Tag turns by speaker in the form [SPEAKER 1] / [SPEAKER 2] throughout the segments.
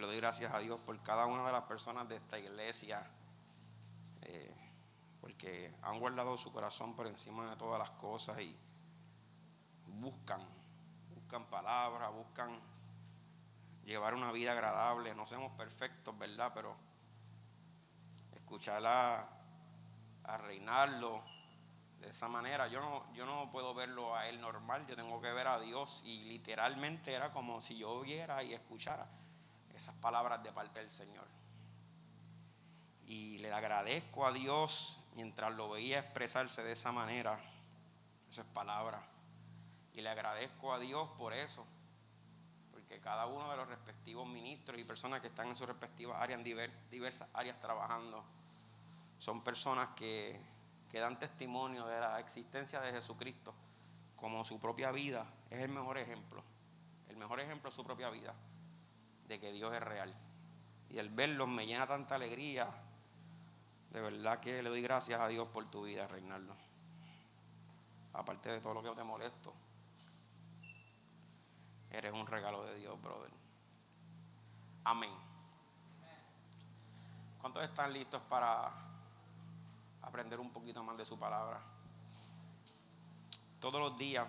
[SPEAKER 1] le doy gracias a Dios por cada una de las personas de esta iglesia, eh, porque han guardado su corazón por encima de todas las cosas y buscan, buscan palabras, buscan llevar una vida agradable. No somos perfectos, ¿verdad? Pero escuchar a, a Reinaldo de esa manera, yo no, yo no puedo verlo a él normal, yo tengo que ver a Dios y literalmente era como si yo oyera y escuchara esas palabras de parte del Señor. Y le agradezco a Dios mientras lo veía expresarse de esa manera, esas palabras. Y le agradezco a Dios por eso, porque cada uno de los respectivos ministros y personas que están en sus respectivas áreas, en diversas áreas trabajando, son personas que, que dan testimonio de la existencia de Jesucristo como su propia vida. Es el mejor ejemplo. El mejor ejemplo es su propia vida de que Dios es real. Y el verlos me llena tanta alegría. De verdad que le doy gracias a Dios por tu vida, Reinaldo. Aparte de todo lo que te molesto. Eres un regalo de Dios, brother. Amén. ¿Cuántos están listos para aprender un poquito más de su palabra? Todos los días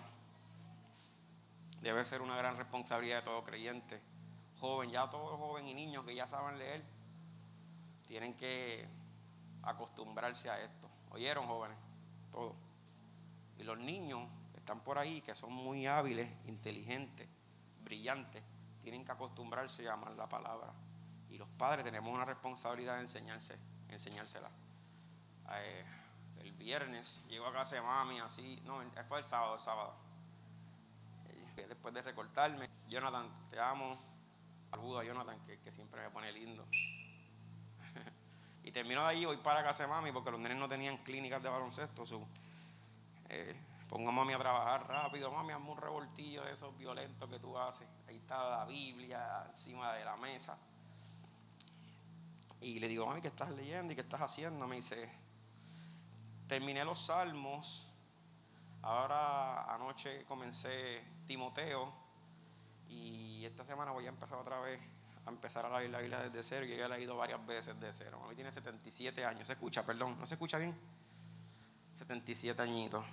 [SPEAKER 1] debe ser una gran responsabilidad de todo creyente. Joven, ya todos joven y niños que ya saben leer, tienen que acostumbrarse a esto. ¿Oyeron, jóvenes? Todos. Y los niños están por ahí que son muy hábiles, inteligentes brillantes, tienen que acostumbrarse a amar la palabra. Y los padres tenemos una responsabilidad de enseñarse, enseñársela. Eh, el viernes llego a casa de mami así, no, fue el sábado, el sábado. Eh, después de recortarme, Jonathan, te amo. Jonathan, que, siempre me pone lindo. y termino de ahí, voy para casa de mami, porque los nenes no tenían clínicas de baloncesto. Su, eh, Pongo a mami a trabajar rápido, mami, hazme un revoltillo de esos violentos que tú haces. Ahí está la Biblia encima de la mesa. Y le digo, mami, ¿qué estás leyendo y qué estás haciendo? Me dice, terminé los salmos. Ahora anoche comencé Timoteo. Y esta semana voy a empezar otra vez a empezar a leer la Biblia desde cero. Yo ya he leído varias veces de cero. Mami tiene 77 años. ¿Se escucha? Perdón, ¿no se escucha bien? 77 añitos.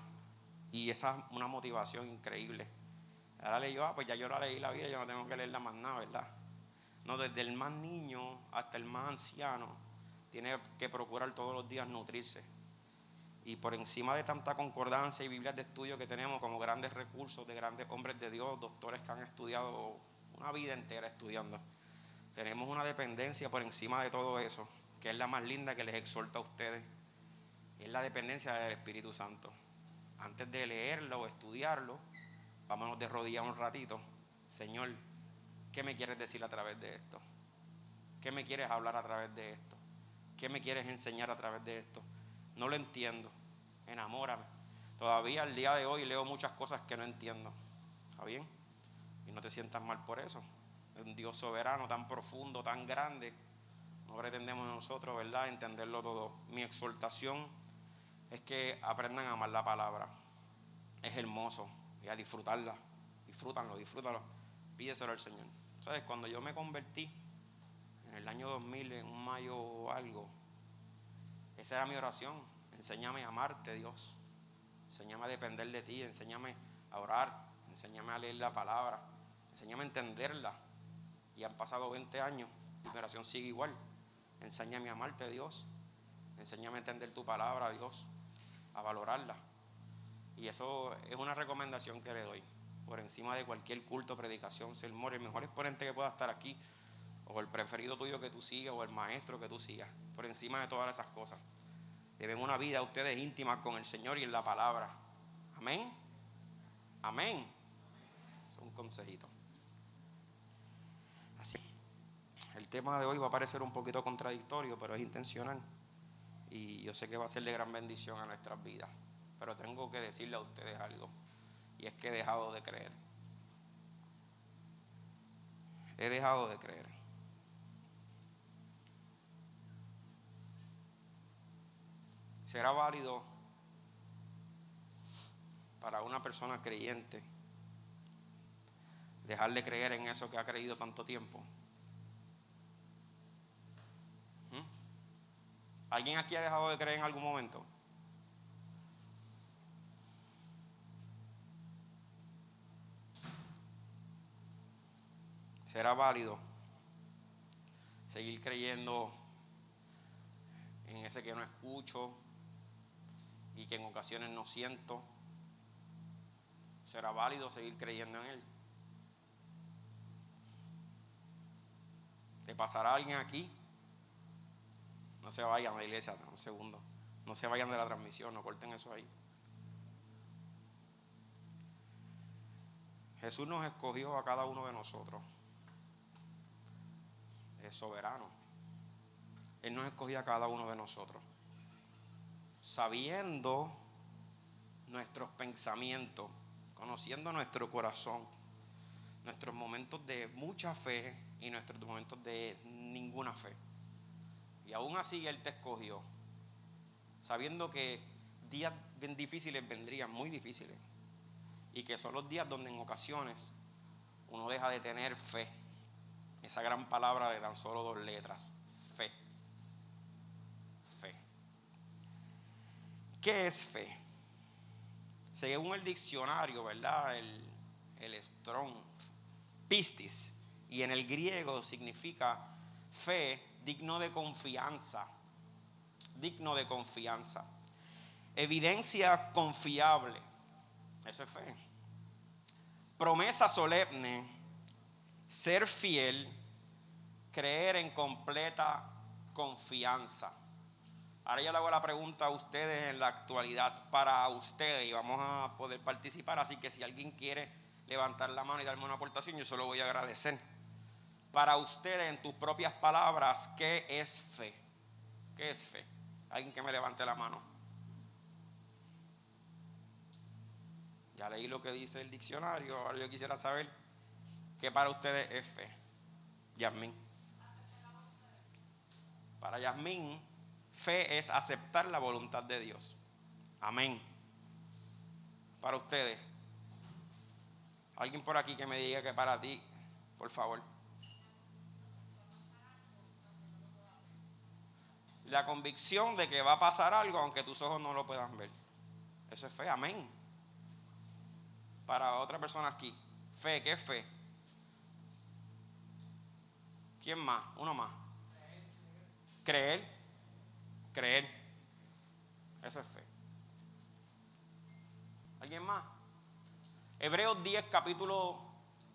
[SPEAKER 1] Y esa es una motivación increíble. Ahora le digo, ah, pues ya yo la leí la vida, yo no tengo que leerla más nada, ¿verdad? No, desde el más niño hasta el más anciano, tiene que procurar todos los días nutrirse. Y por encima de tanta concordancia y Biblias de estudio que tenemos como grandes recursos de grandes hombres de Dios, doctores que han estudiado una vida entera estudiando, tenemos una dependencia por encima de todo eso, que es la más linda que les exhorta a ustedes. Es la dependencia del Espíritu Santo antes de leerlo o estudiarlo, vámonos de rodillas un ratito. Señor, ¿qué me quieres decir a través de esto? ¿Qué me quieres hablar a través de esto? ¿Qué me quieres enseñar a través de esto? No lo entiendo. Enamórame. Todavía al día de hoy leo muchas cosas que no entiendo. ¿Está bien? Y no te sientas mal por eso. Un Dios soberano tan profundo, tan grande. No pretendemos nosotros, ¿verdad?, entenderlo todo. Mi exhortación es que aprendan a amar la palabra. Es hermoso y a disfrutarla. Disfrútanlo, disfrútalo. Pídeselo al Señor. ¿Sabes? Cuando yo me convertí en el año 2000, en un mayo o algo, esa era mi oración. Enséñame a amarte, Dios. Enséñame a depender de ti. Enséñame a orar. Enséñame a leer la palabra. Enséñame a entenderla. Y han pasado 20 años mi oración sigue igual. Enséñame a amarte, Dios. Enséñame a entender tu palabra, Dios a valorarla. Y eso es una recomendación que le doy. Por encima de cualquier culto, predicación, sermón, el mejor exponente que pueda estar aquí, o el preferido tuyo que tú sigas, o el maestro que tú sigas, por encima de todas esas cosas. Deben una vida ustedes íntima con el Señor y en la palabra. Amén. Amén. Es un consejito. Así. El tema de hoy va a parecer un poquito contradictorio, pero es intencional y yo sé que va a ser de gran bendición a nuestras vidas. Pero tengo que decirle a ustedes algo, y es que he dejado de creer. He dejado de creer. ¿Será válido para una persona creyente dejar de creer en eso que ha creído tanto tiempo? ¿Alguien aquí ha dejado de creer en algún momento? ¿Será válido seguir creyendo en ese que no escucho y que en ocasiones no siento? ¿Será válido seguir creyendo en Él? ¿Te pasará alguien aquí? No se vayan a la iglesia, un segundo. No se vayan de la transmisión, no corten eso ahí. Jesús nos escogió a cada uno de nosotros. Es soberano. Él nos escogió a cada uno de nosotros. Sabiendo nuestros pensamientos, conociendo nuestro corazón, nuestros momentos de mucha fe y nuestros momentos de ninguna fe. Y aún así Él te escogió, sabiendo que días bien difíciles vendrían, muy difíciles, y que son los días donde en ocasiones uno deja de tener fe. Esa gran palabra de tan solo dos letras, fe. Fe. ¿Qué es fe? Según el diccionario, ¿verdad? El, el Strong, pistis, y en el griego significa fe digno de confianza, digno de confianza. Evidencia confiable, eso es fe. Promesa solemne, ser fiel, creer en completa confianza. Ahora yo le hago la pregunta a ustedes en la actualidad para ustedes y vamos a poder participar. Así que si alguien quiere levantar la mano y darme una aportación, yo se lo voy a agradecer para ustedes en tus propias palabras, ¿qué es fe? ¿Qué es fe? Alguien que me levante la mano. Ya leí lo que dice el diccionario, ahora yo quisiera saber qué para ustedes es fe. Yasmín. Para Yasmín, fe es aceptar la voluntad de Dios. Amén. Para ustedes. Alguien por aquí que me diga que para ti, por favor. La convicción de que va a pasar algo aunque tus ojos no lo puedan ver. Eso es fe, amén. Para otra persona aquí, fe, ¿qué es fe? ¿Quién más? Uno más. Creer, creer. Eso es fe. ¿Alguien más? Hebreos 10, capítulo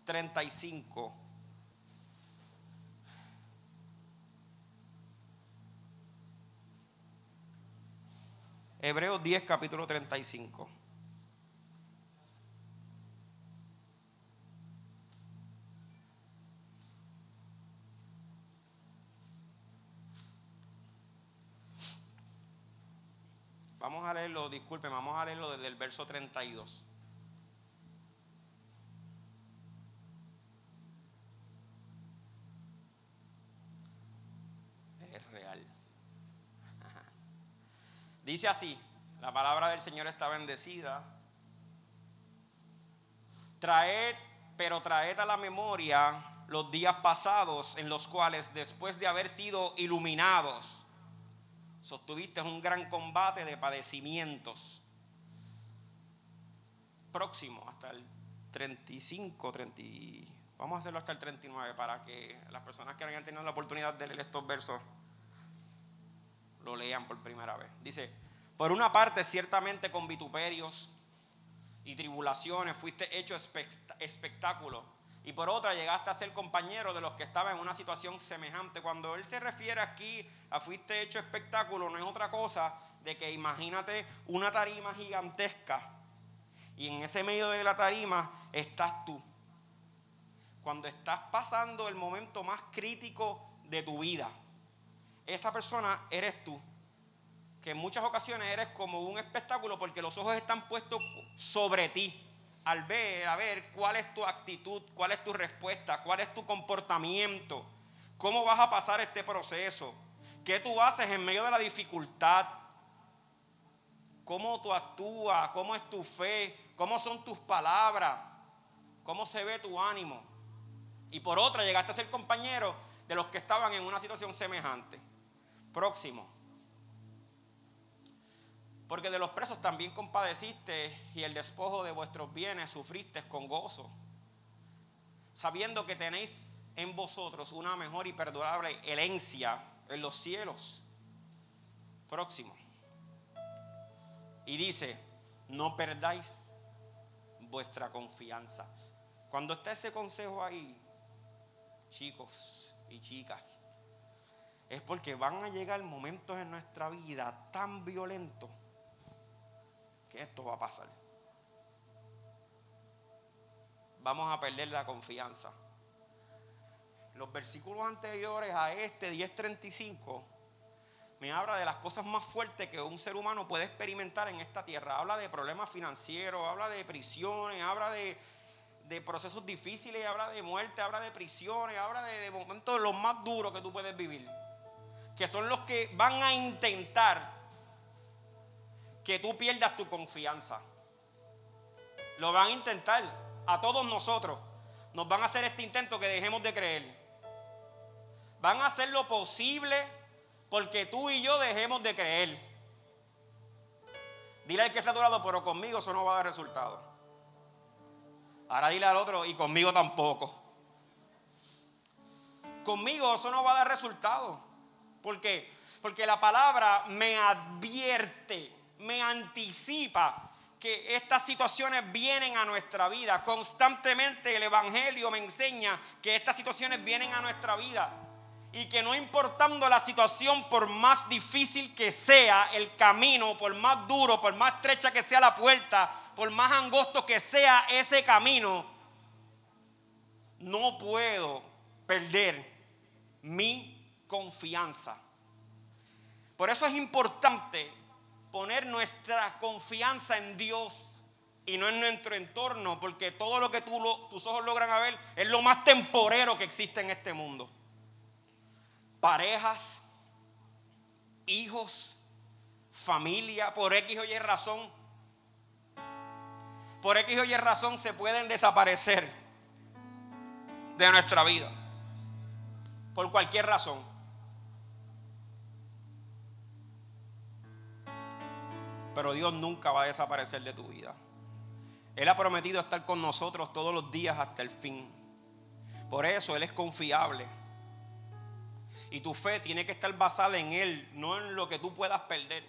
[SPEAKER 1] 35 Hebreos 10, capítulo 35. Vamos a leerlo, disculpen, vamos a leerlo desde el verso 32. Dice así, la palabra del Señor está bendecida. Traed, pero traed a la memoria los días pasados en los cuales después de haber sido iluminados, sostuviste un gran combate de padecimientos. Próximo, hasta el 35, 30, vamos a hacerlo hasta el 39 para que las personas que hayan tenido la oportunidad de leer estos versos lo lean por primera vez. Dice, por una parte ciertamente con vituperios y tribulaciones fuiste hecho espectáculo y por otra llegaste a ser compañero de los que estaban en una situación semejante. Cuando él se refiere aquí a fuiste hecho espectáculo, no es otra cosa de que imagínate una tarima gigantesca y en ese medio de la tarima estás tú. Cuando estás pasando el momento más crítico de tu vida, esa persona eres tú. Que en muchas ocasiones eres como un espectáculo porque los ojos están puestos sobre ti. Al ver, a ver cuál es tu actitud, cuál es tu respuesta, cuál es tu comportamiento, cómo vas a pasar este proceso, qué tú haces en medio de la dificultad, cómo tú actúas, cómo es tu fe, cómo son tus palabras, cómo se ve tu ánimo. Y por otra, llegaste a ser compañero de los que estaban en una situación semejante. Próximo. Porque de los presos también compadeciste y el despojo de vuestros bienes sufriste con gozo, sabiendo que tenéis en vosotros una mejor y perdurable herencia en los cielos. Próximo. Y dice, no perdáis vuestra confianza. Cuando está ese consejo ahí, chicos y chicas, es porque van a llegar momentos en nuestra vida tan violentos que esto va a pasar. Vamos a perder la confianza. Los versículos anteriores a este 1035 me habla de las cosas más fuertes que un ser humano puede experimentar en esta tierra. Habla de problemas financieros, habla de prisiones, habla de, procesos difíciles, habla de muerte, habla de prisiones, habla de, de momentos los más duros que tú puedes vivir. Que son los que van a intentar que tú pierdas tu confianza. Lo van a intentar a todos nosotros. Nos van a hacer este intento que dejemos de creer. Van a hacer lo posible porque tú y yo dejemos de creer. Dile al que está a tu lado, pero conmigo eso no va a dar resultado. Ahora dile al otro, y conmigo tampoco. Conmigo eso no va a dar resultado. ¿Por qué? Porque la palabra me advierte me anticipa que estas situaciones vienen a nuestra vida. Constantemente el Evangelio me enseña que estas situaciones vienen a nuestra vida. Y que no importando la situación, por más difícil que sea el camino, por más duro, por más estrecha que sea la puerta, por más angosto que sea ese camino, no puedo perder mi confianza. Por eso es importante poner nuestra confianza en Dios y no en nuestro entorno, porque todo lo que tus ojos logran ver es lo más temporero que existe en este mundo. Parejas, hijos, familia, por X o Y razón, por X o Y razón se pueden desaparecer de nuestra vida, por cualquier razón. Pero Dios nunca va a desaparecer de tu vida. Él ha prometido estar con nosotros todos los días hasta el fin. Por eso Él es confiable. Y tu fe tiene que estar basada en Él, no en lo que tú puedas perder.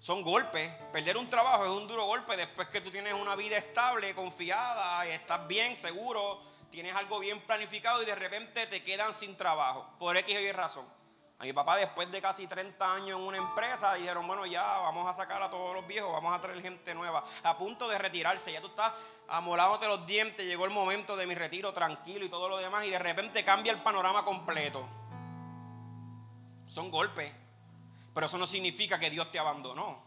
[SPEAKER 1] Son golpes. Perder un trabajo es un duro golpe después que tú tienes una vida estable, confiada, estás bien, seguro, tienes algo bien planificado y de repente te quedan sin trabajo. Por X o Y razón. A mi papá después de casi 30 años en una empresa dijeron, bueno, ya vamos a sacar a todos los viejos, vamos a traer gente nueva, a punto de retirarse, ya tú estás amolándote los dientes, llegó el momento de mi retiro tranquilo y todo lo demás y de repente cambia el panorama completo. Son golpes, pero eso no significa que Dios te abandonó.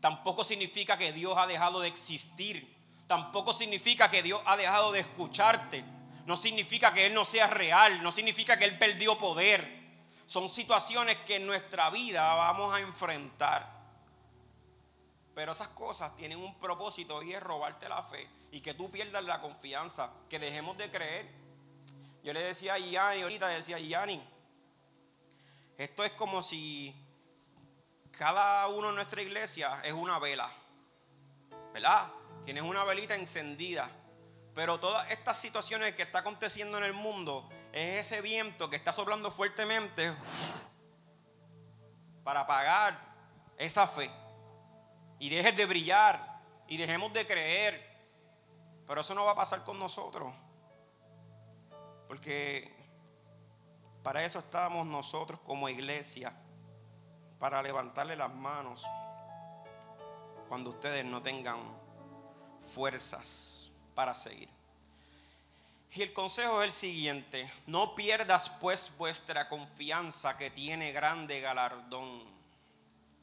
[SPEAKER 1] Tampoco significa que Dios ha dejado de existir. Tampoco significa que Dios ha dejado de escucharte. No significa que Él no sea real. No significa que Él perdió poder. Son situaciones que en nuestra vida vamos a enfrentar. Pero esas cosas tienen un propósito y es robarte la fe y que tú pierdas la confianza, que dejemos de creer. Yo le decía a Yanni, ahorita decía a Yanni, esto es como si cada uno en nuestra iglesia es una vela, ¿verdad? Tienes una velita encendida, pero todas estas situaciones que está aconteciendo en el mundo es ese viento que está soplando fuertemente para apagar esa fe. Y dejes de brillar y dejemos de creer. Pero eso no va a pasar con nosotros. Porque para eso estamos nosotros como iglesia. Para levantarle las manos cuando ustedes no tengan fuerzas para seguir. Y el consejo es el siguiente, no pierdas pues vuestra confianza que tiene grande galardón.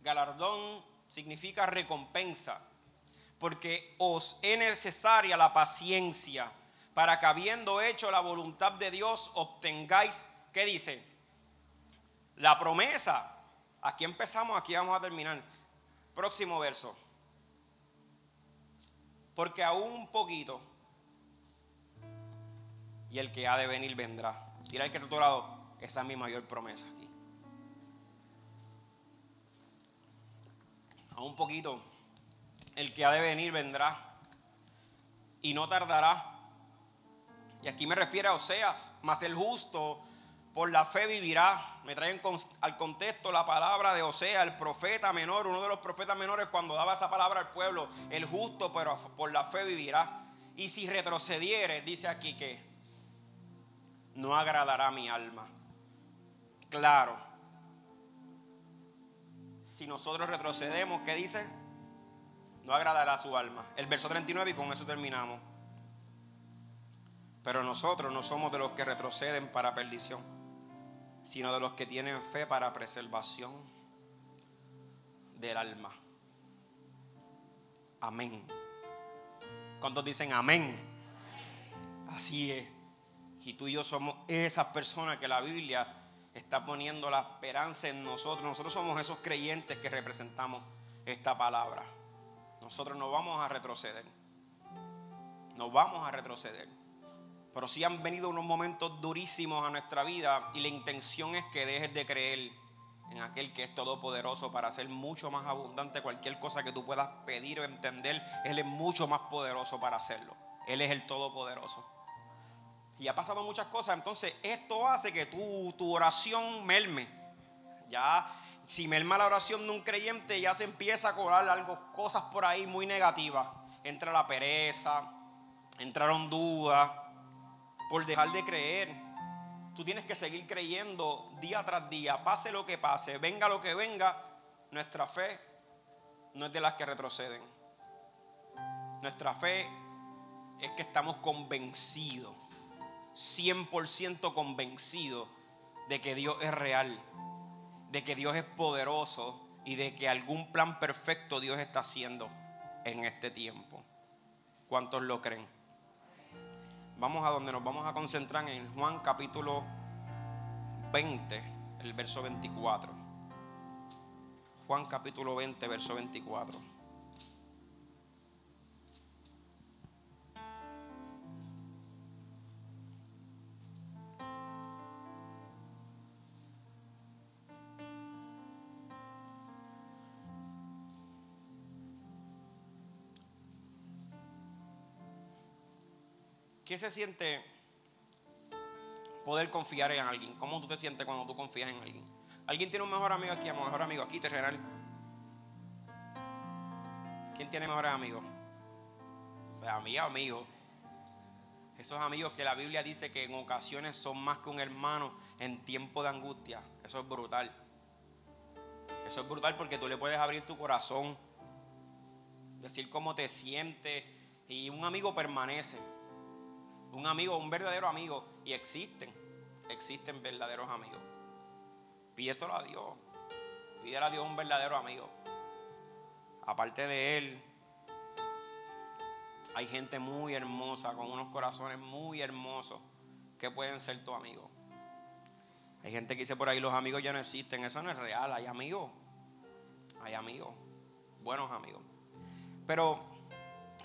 [SPEAKER 1] Galardón significa recompensa, porque os es necesaria la paciencia para que habiendo hecho la voluntad de Dios obtengáis, ¿qué dice? La promesa. Aquí empezamos, aquí vamos a terminar. Próximo verso. Porque aún un poquito y el que ha de venir vendrá. Mira el que está a tu lado, esa es mi mayor promesa aquí. a un poquito, el que ha de venir vendrá y no tardará. Y aquí me refiero a Oseas, mas el justo por la fe vivirá. Me traen al contexto la palabra de Oseas, el profeta menor, uno de los profetas menores cuando daba esa palabra al pueblo, el justo pero por la fe vivirá. Y si retrocediere, dice aquí que no agradará mi alma. Claro. Si nosotros retrocedemos, ¿qué dice? No agradará su alma. El verso 39 y con eso terminamos. Pero nosotros no somos de los que retroceden para perdición, sino de los que tienen fe para preservación del alma. Amén. ¿Cuántos dicen amén? Así es. Y tú y yo somos esas personas que la Biblia está poniendo la esperanza en nosotros. Nosotros somos esos creyentes que representamos esta palabra. Nosotros no vamos a retroceder. No vamos a retroceder. Pero sí han venido unos momentos durísimos a nuestra vida y la intención es que dejes de creer en aquel que es todopoderoso para hacer mucho más abundante cualquier cosa que tú puedas pedir o entender. Él es mucho más poderoso para hacerlo. Él es el todopoderoso. Y ha pasado muchas cosas, entonces esto hace que tu, tu oración merme. Ya, si merma la oración de un creyente, ya se empieza a cobrar algo, cosas por ahí muy negativas. Entra la pereza, entraron dudas, por dejar de creer Tú tienes que seguir creyendo día tras día, pase lo que pase, venga lo que venga. Nuestra fe no es de las que retroceden. Nuestra fe es que estamos convencidos, 100% convencidos de que Dios es real, de que Dios es poderoso y de que algún plan perfecto Dios está haciendo en este tiempo. ¿Cuántos lo creen? Vamos a donde nos vamos a concentrar en Juan capítulo 20, el verso 24. Juan capítulo 20, verso 24. ¿Qué se siente poder confiar en alguien? ¿Cómo tú te sientes cuando tú confías en alguien? ¿Alguien tiene un mejor amigo aquí? Un mejor amigo aquí, terrenal. ¿Quién tiene mejores amigos? O sea, amigo, amigo. Esos amigos que la Biblia dice que en ocasiones son más que un hermano en tiempo de angustia. Eso es brutal. Eso es brutal porque tú le puedes abrir tu corazón, decir cómo te sientes y un amigo permanece un amigo, un verdadero amigo. Y existen, existen verdaderos amigos. Pídeselo a Dios. Pídele a Dios un verdadero amigo. Aparte de Él, hay gente muy hermosa, con unos corazones muy hermosos, que pueden ser tu amigo. Hay gente que dice por ahí, los amigos ya no existen. Eso no es real. Hay amigos. Hay amigos. Buenos amigos. Pero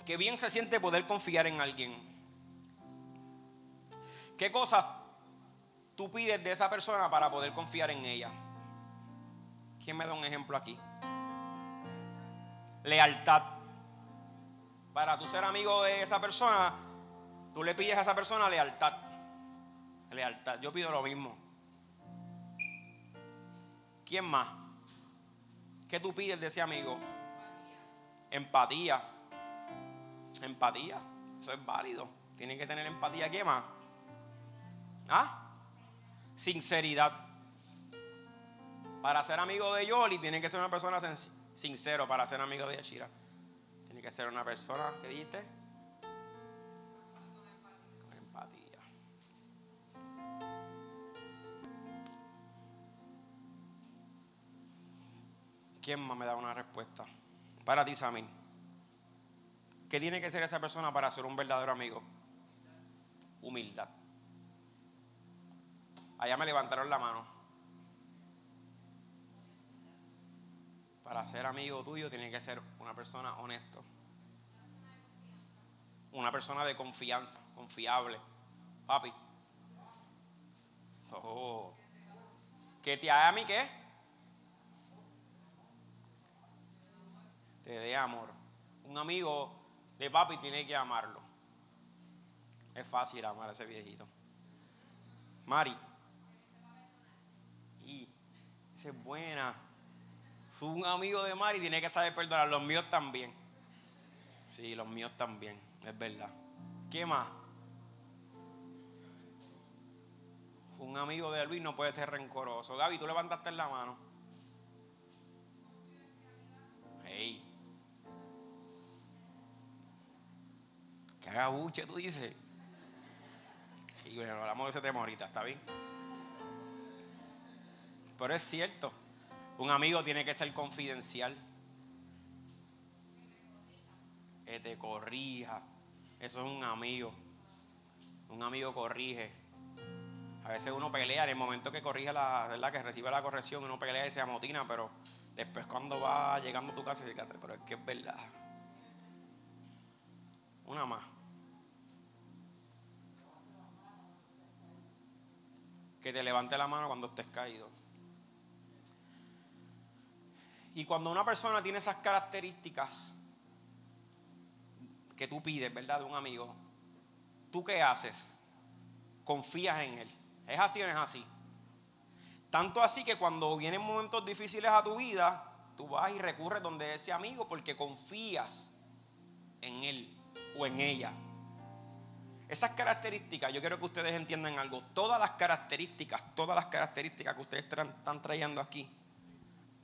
[SPEAKER 1] qué bien se siente poder confiar en alguien ¿Qué cosas tú pides de esa persona para poder confiar en ella? ¿Quién me da un ejemplo aquí? Lealtad. Para tú ser amigo de esa persona, tú le pides a esa persona lealtad. Lealtad. Yo pido lo mismo. ¿Quién más? ¿Qué tú pides de ese amigo? Empatía. Empatía. Eso es válido. Tiene que tener empatía. ¿Qué más? ¿Ah? Sinceridad. Para ser amigo de Yoli tiene que ser una persona sincero para ser amigo de Yashira. Tiene que ser una persona, ¿qué dijiste? Con empatía. ¿Quién más me da una respuesta? Para ti, Samin. ¿Qué tiene que ser esa persona para ser un verdadero amigo? Humildad. Allá me levantaron la mano. Para ser amigo tuyo tiene que ser una persona honesto. Una persona de confianza, confiable. Papi. Oh. ¿Que te haga a mí qué? te dé amor. Un amigo de papi tiene que amarlo. Es fácil amar a ese viejito. Mari. Y es buena. Un amigo de Mari tiene que saber perdonar. Los míos también. Sí, los míos también. Es verdad. ¿Qué más? Un amigo de Luis no puede ser rencoroso. Gaby, tú levantaste la mano. Hey. Que haga buche, tú dices. Y bueno, hablamos de ese tema ahorita, ¿está bien? Pero es cierto. Un amigo tiene que ser confidencial. Que te corrija. Eso es un amigo. Un amigo corrige. A veces uno pelea en el momento que corrige la, ¿verdad? Que recibe la corrección, uno pelea y se amotina, pero después cuando va llegando a tu casa, dice, pero es que es verdad. Una más. Que te levante la mano cuando estés caído. Y cuando una persona tiene esas características que tú pides, ¿verdad? De un amigo, ¿tú qué haces? Confías en él. ¿Es así o no es así? Tanto así que cuando vienen momentos difíciles a tu vida, tú vas y recurres donde ese amigo porque confías en él o en ella. Esas características, yo quiero que ustedes entiendan algo. Todas las características, todas las características que ustedes están trayendo aquí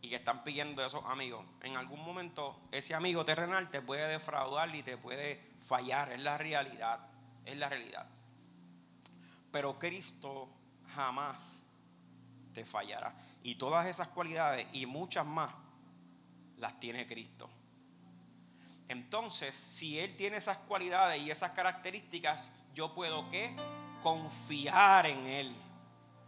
[SPEAKER 1] y que están pidiendo esos amigos, en algún momento ese amigo terrenal te puede defraudar y te puede fallar. Es la realidad, es la realidad. Pero Cristo jamás te fallará. Y todas esas cualidades y muchas más las tiene Cristo. Entonces, si Él tiene esas cualidades y esas características, yo puedo que confiar en Él.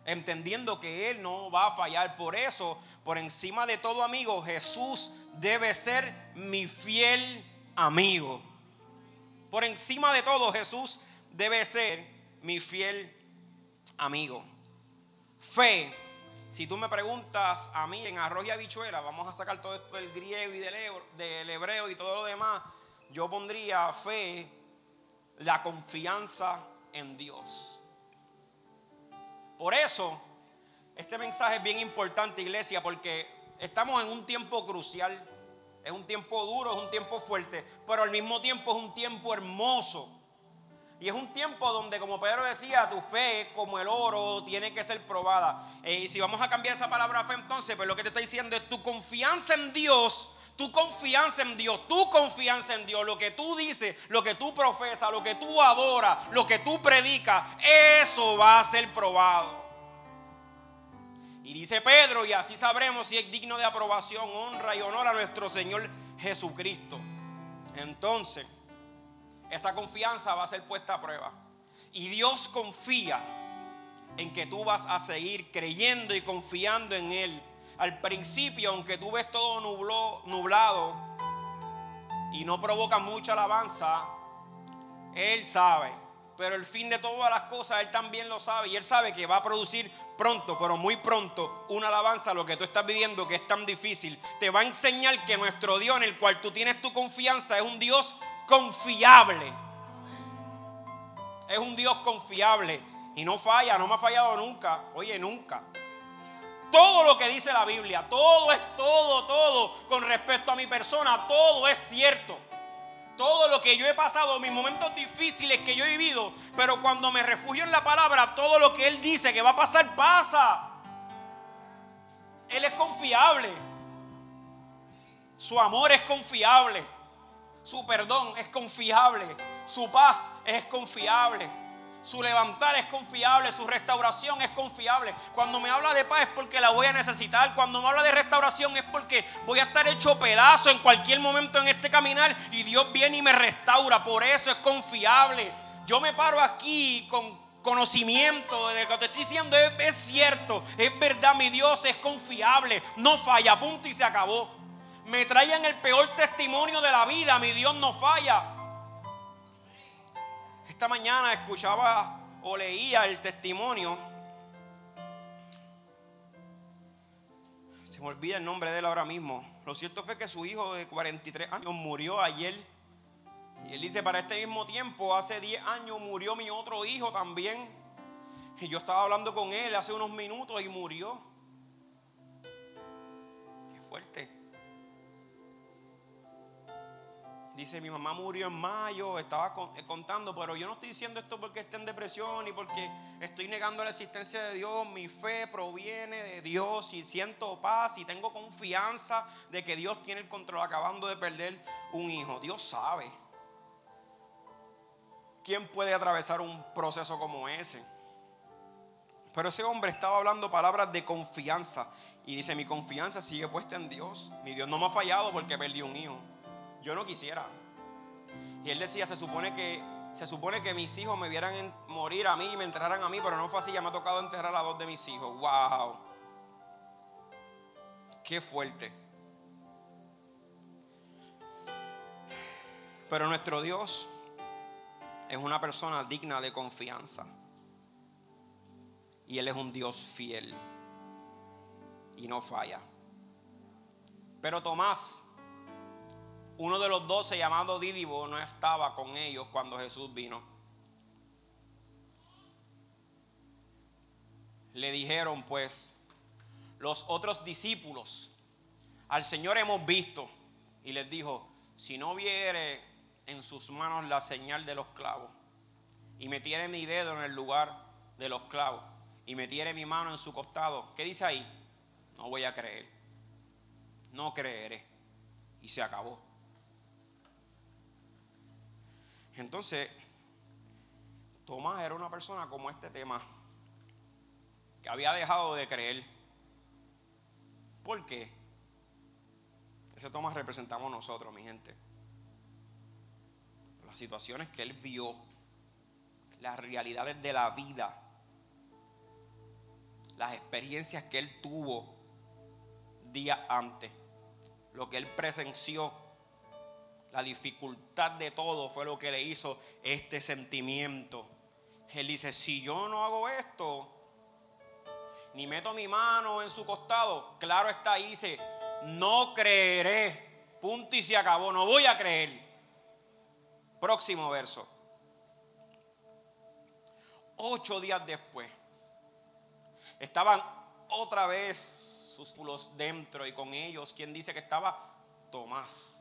[SPEAKER 1] Entendiendo que Él no va a fallar. Por eso, por encima de todo amigo, Jesús debe ser mi fiel amigo. Por encima de todo, Jesús debe ser mi fiel amigo. Fe, si tú me preguntas a mí en arroz y habichuela, vamos a sacar todo esto del griego y del hebreo y todo lo demás, yo pondría fe, la confianza en Dios. Por eso, este mensaje es bien importante, iglesia, porque estamos en un tiempo crucial. Es un tiempo duro, es un tiempo fuerte, pero al mismo tiempo es un tiempo hermoso. Y es un tiempo donde, como Pedro decía, tu fe, como el oro, tiene que ser probada. Eh, y si vamos a cambiar esa palabra fe, entonces, pues lo que te está diciendo es tu confianza en Dios, tu confianza en Dios, tu confianza en Dios, lo que tú dices, lo que tú profesas, lo que tú adoras, lo que tú predicas, eso va a ser probado. Y dice Pedro, y así sabremos si es digno de aprobación, honra y honor a nuestro Señor Jesucristo. Entonces, esa confianza va a ser puesta a prueba. Y Dios confía en que tú vas a seguir creyendo y confiando en Él. Al principio, aunque tú ves todo nublado y no provoca mucha alabanza, Él sabe. Pero el fin de todas las cosas, Él también lo sabe. Y Él sabe que va a producir pronto, pero muy pronto, una alabanza a lo que tú estás viviendo que es tan difícil. Te va a enseñar que nuestro Dios en el cual tú tienes tu confianza es un Dios confiable. Es un Dios confiable y no falla, no me ha fallado nunca. Oye, nunca. Todo lo que dice la Biblia, todo es todo, todo con respecto a mi persona, todo es cierto. Todo lo que yo he pasado, mis momentos difíciles que yo he vivido, pero cuando me refugio en la palabra, todo lo que Él dice que va a pasar, pasa. Él es confiable. Su amor es confiable. Su perdón es confiable. Su paz es confiable. Su levantar es confiable. Su restauración es confiable. Cuando me habla de paz es porque la voy a necesitar. Cuando me habla de restauración es porque voy a estar hecho pedazo en cualquier momento en este caminar. Y Dios viene y me restaura. Por eso es confiable. Yo me paro aquí con conocimiento de lo que te estoy diciendo es, cierto, es verdad, mi Dios es confiable, no falla, punto y se acabó me traigan el peor testimonio de la vida, mi Dios no falla. Esta mañana escuchaba o leía el testimonio. se me olvida el nombre de él ahora mismo. Lo cierto fue que su hijo de 43 años murió ayer. Y él dice, para este mismo tiempo, hace 10 años murió mi otro hijo también. Y yo estaba hablando con él hace unos minutos y murió. Qué fuerte. Dice, mi mamá murió en mayo, estaba eh, contando, pero yo no estoy diciendo esto porque esté en depresión y porque estoy negando la existencia de Dios. Mi fe proviene de Dios y siento paz y tengo confianza de que Dios tiene el control acabando de perder un hijo. Dios sabe. ¿Quién puede atravesar un proceso como ese? Pero ese hombre estaba hablando palabras de confianza y dice, mi confianza sigue puesta en Dios. Mi Dios no me ha fallado porque perdí un hijo yo no quisiera. Y él decía, se supone que, se supone que mis hijos me vieran morir a mí y me enterraran a mí, pero no fue así, ya me ha tocado enterrar a dos de mis hijos. ¡Wow! ¡Qué fuerte! Pero nuestro Dios es una persona digna de confianza. Y Él es un Dios fiel. Y no falla. Pero Tomás uno de los doce llamado Dídibo no estaba con ellos cuando Jesús vino. Le dijeron pues los otros discípulos, al Señor hemos visto. Y les dijo, si no viere en sus manos la señal de los clavos y metiere mi dedo en el lugar de los clavos y metiere mi mano en su costado, ¿qué dice ahí? No voy a creer. No creeré. Y se acabó. Entonces, Tomás era una persona como este tema, que había dejado de creer. ¿Por qué? Ese Tomás representamos nosotros, mi gente. Las situaciones que él vio, las realidades de la vida, las experiencias que él tuvo días antes, lo que él presenció la dificultad de todo fue lo que le hizo este sentimiento. Él dice, si yo no hago esto, ni meto mi mano en su costado, claro está dice, no creeré. Punto y se acabó, no voy a creer. Próximo verso. Ocho días después, estaban otra vez sus pulos dentro y con ellos, quien dice que estaba Tomás.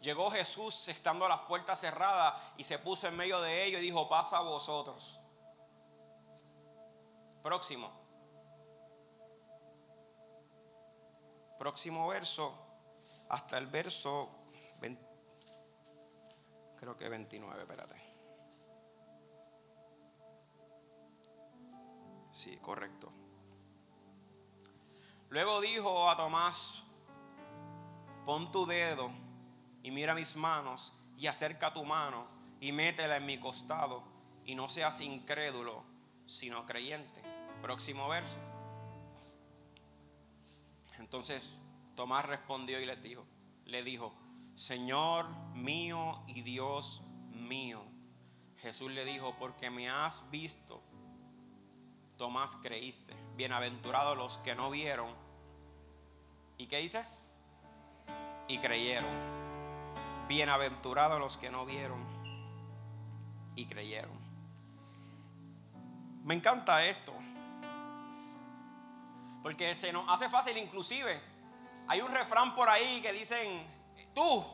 [SPEAKER 1] Llegó Jesús estando a las puertas cerradas y se puso en medio de ellos y dijo, pasa a vosotros. Próximo. Próximo verso, hasta el verso, creo que 29, espérate. Sí, correcto. Luego dijo a Tomás, pon tu dedo y mira mis manos y acerca tu mano y métela en mi costado y no seas incrédulo, sino creyente. Próximo verso. Entonces Tomás respondió y le dijo, le dijo, Señor mío y Dios mío. Jesús le dijo, porque me has visto, Tomás creíste. Bienaventurados los que no vieron. ¿Y qué dice? Y creyeron. Bienaventurados los que no vieron y creyeron. Me encanta esto. Porque se nos hace fácil inclusive. Hay un refrán por ahí que dicen, tú,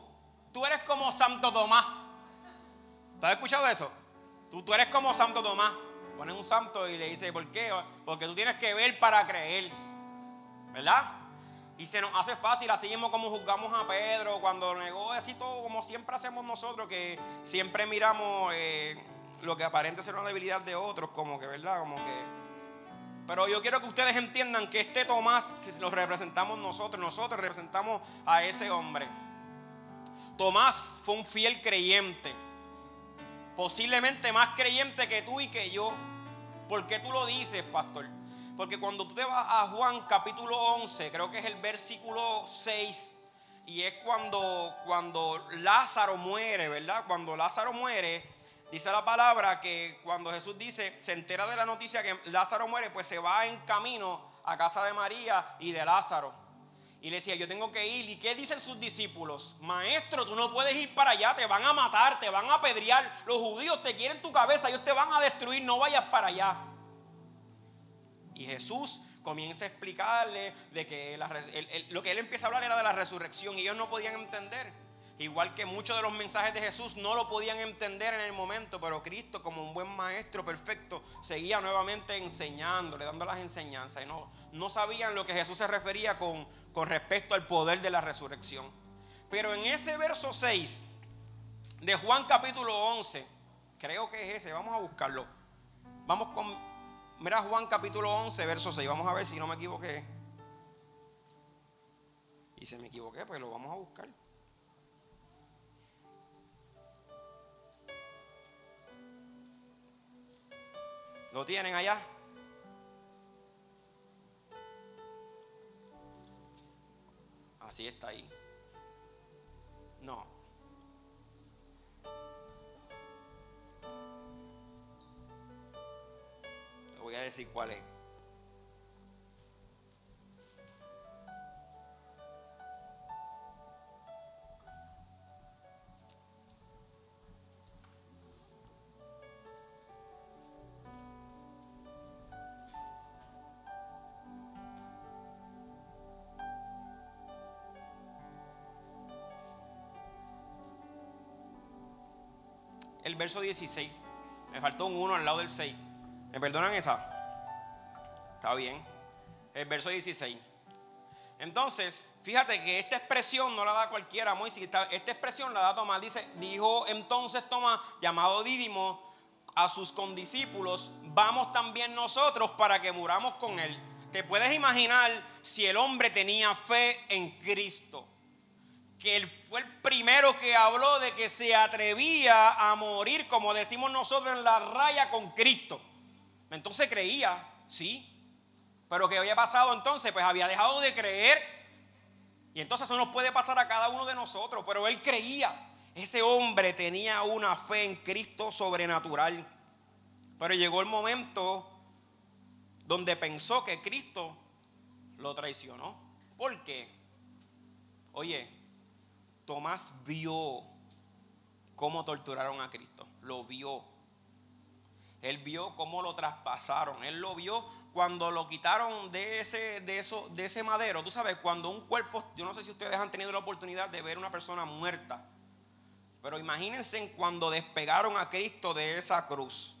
[SPEAKER 1] tú eres como Santo Tomás. ¿Tú has escuchado eso? Tú, tú eres como Santo Tomás. Ponen un santo y le dice, ¿por qué? Porque tú tienes que ver para creer. ¿Verdad? Y se nos hace fácil, así mismo como juzgamos a Pedro cuando negó así todo, como siempre hacemos nosotros, que siempre miramos eh, lo que aparente ser una debilidad de otros, como que, ¿verdad? Como que. Pero yo quiero que ustedes entiendan que este Tomás lo representamos nosotros, nosotros representamos a ese hombre. Tomás fue un fiel creyente, posiblemente más creyente que tú y que yo. ¿Por qué tú lo dices, pastor? Porque cuando tú te vas a Juan capítulo 11, creo que es el versículo 6, y es cuando, cuando Lázaro muere, ¿verdad? Cuando Lázaro muere, dice la palabra que cuando Jesús dice, se entera de la noticia que Lázaro muere, pues se va en camino a casa de María y de Lázaro. Y le decía, yo tengo que ir. ¿Y qué dicen sus discípulos? Maestro, tú no puedes ir para allá, te van a matar, te van a apedrear. Los judíos te quieren tu cabeza, ellos te van a destruir, no vayas para allá. Y Jesús comienza a explicarle de que lo que él empieza a hablar era de la resurrección y ellos no podían entender. Igual que muchos de los mensajes de Jesús no lo podían entender en el momento, pero Cristo como un buen maestro perfecto seguía nuevamente enseñándole, dando las enseñanzas. Y no, no sabían lo que Jesús se refería con, con respecto al poder de la resurrección. Pero en ese verso 6 de Juan capítulo 11, creo que es ese, vamos a buscarlo. Vamos con, mira Juan capítulo 11, verso 6, vamos a ver si no me equivoqué. Y si me equivoqué, pues lo vamos a buscar. ¿Lo tienen allá? Así está ahí. No. Voy a decir cuál es. el verso 16. Me faltó un 1 al lado del 6. ¿Me perdonan esa? Está bien. El verso 16. Entonces, fíjate que esta expresión no la da cualquiera, Moisés. Esta, expresión la da Tomás. Dice, dijo entonces Tomás, llamado Dídimo, a sus condiscípulos, vamos también nosotros para que muramos con él. ¿Te puedes imaginar si el hombre tenía fe en Cristo? que él fue el primero que habló de que se atrevía a morir, como decimos nosotros, en la raya con Cristo. Entonces creía, sí. Pero ¿qué había pasado entonces? Pues había dejado de creer. Y entonces eso nos puede pasar a cada uno de nosotros. Pero él creía. Ese hombre tenía una fe en Cristo sobrenatural. Pero llegó el momento donde pensó que Cristo lo traicionó. ¿Por qué? Oye, Tomás vio cómo torturaron a Cristo. Lo vio. Él vio cómo lo traspasaron. Él lo vio cuando lo quitaron de ese, de eso, de ese madero. Tú sabes, cuando un cuerpo, yo no sé si ustedes han tenido la oportunidad de ver una persona muerta. Pero imagínense cuando despegaron a Cristo de esa cruz.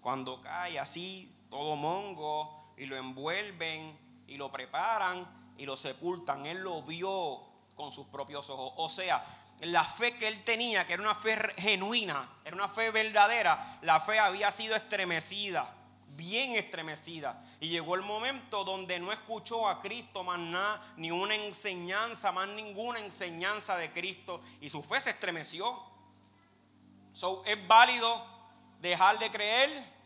[SPEAKER 1] Cuando cae así, todo mongo, y lo envuelven, y lo preparan, y lo sepultan. Él lo vio con sus propios ojos. O sea, la fe que él tenía, que era una fe genuina, era una fe verdadera, la fe había sido estremecida, bien estremecida. Y llegó el momento donde no escuchó a Cristo más nada, ni una enseñanza, más ninguna enseñanza de Cristo, y su fe se estremeció. So, ¿Es válido dejar de creer?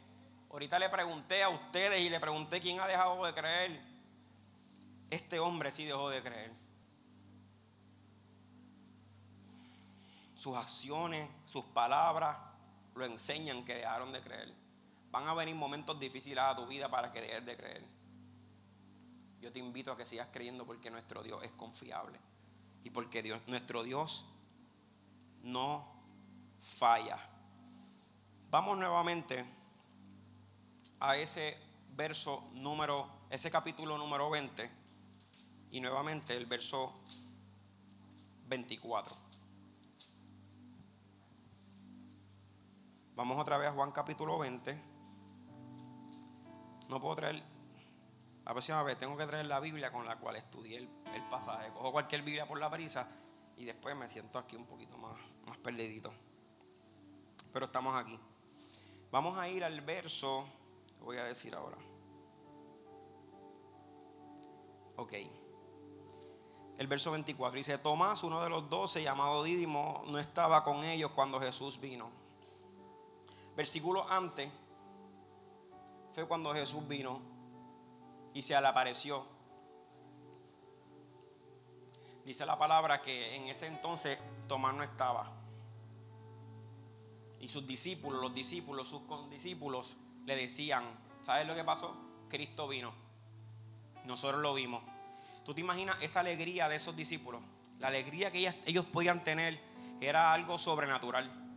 [SPEAKER 1] Ahorita le pregunté a ustedes y le pregunté quién ha dejado de creer. Este hombre sí dejó de creer. Sus acciones, sus palabras lo enseñan que dejaron de creer. Van a venir momentos difíciles a tu vida para que dejes de creer. Yo te invito a que sigas creyendo porque nuestro Dios es confiable y porque Dios, nuestro Dios no falla. Vamos nuevamente a ese verso número, ese capítulo número 20 y nuevamente el verso 24. Vamos otra vez a Juan capítulo 20. No puedo traer, la próxima vez tengo que traer la Biblia con la cual estudié el, pasaje. Cojo cualquier Biblia por la prisa y después me siento aquí un poquito más, más perdidito. Pero estamos aquí. Vamos a ir al verso, voy a decir ahora. Ok. El verso 24 dice, Tomás, uno de los doce, llamado Dídimo, no estaba con ellos cuando Jesús vino versículo antes fue cuando Jesús vino y se le apareció. Dice la palabra que en ese entonces Tomás no estaba. Y sus discípulos, los discípulos, sus condiscípulos le decían, ¿sabes lo que pasó? Cristo vino. Nosotros lo vimos. ¿Tú te imaginas esa alegría de esos discípulos? La alegría que ellos podían tener era algo sobrenatural.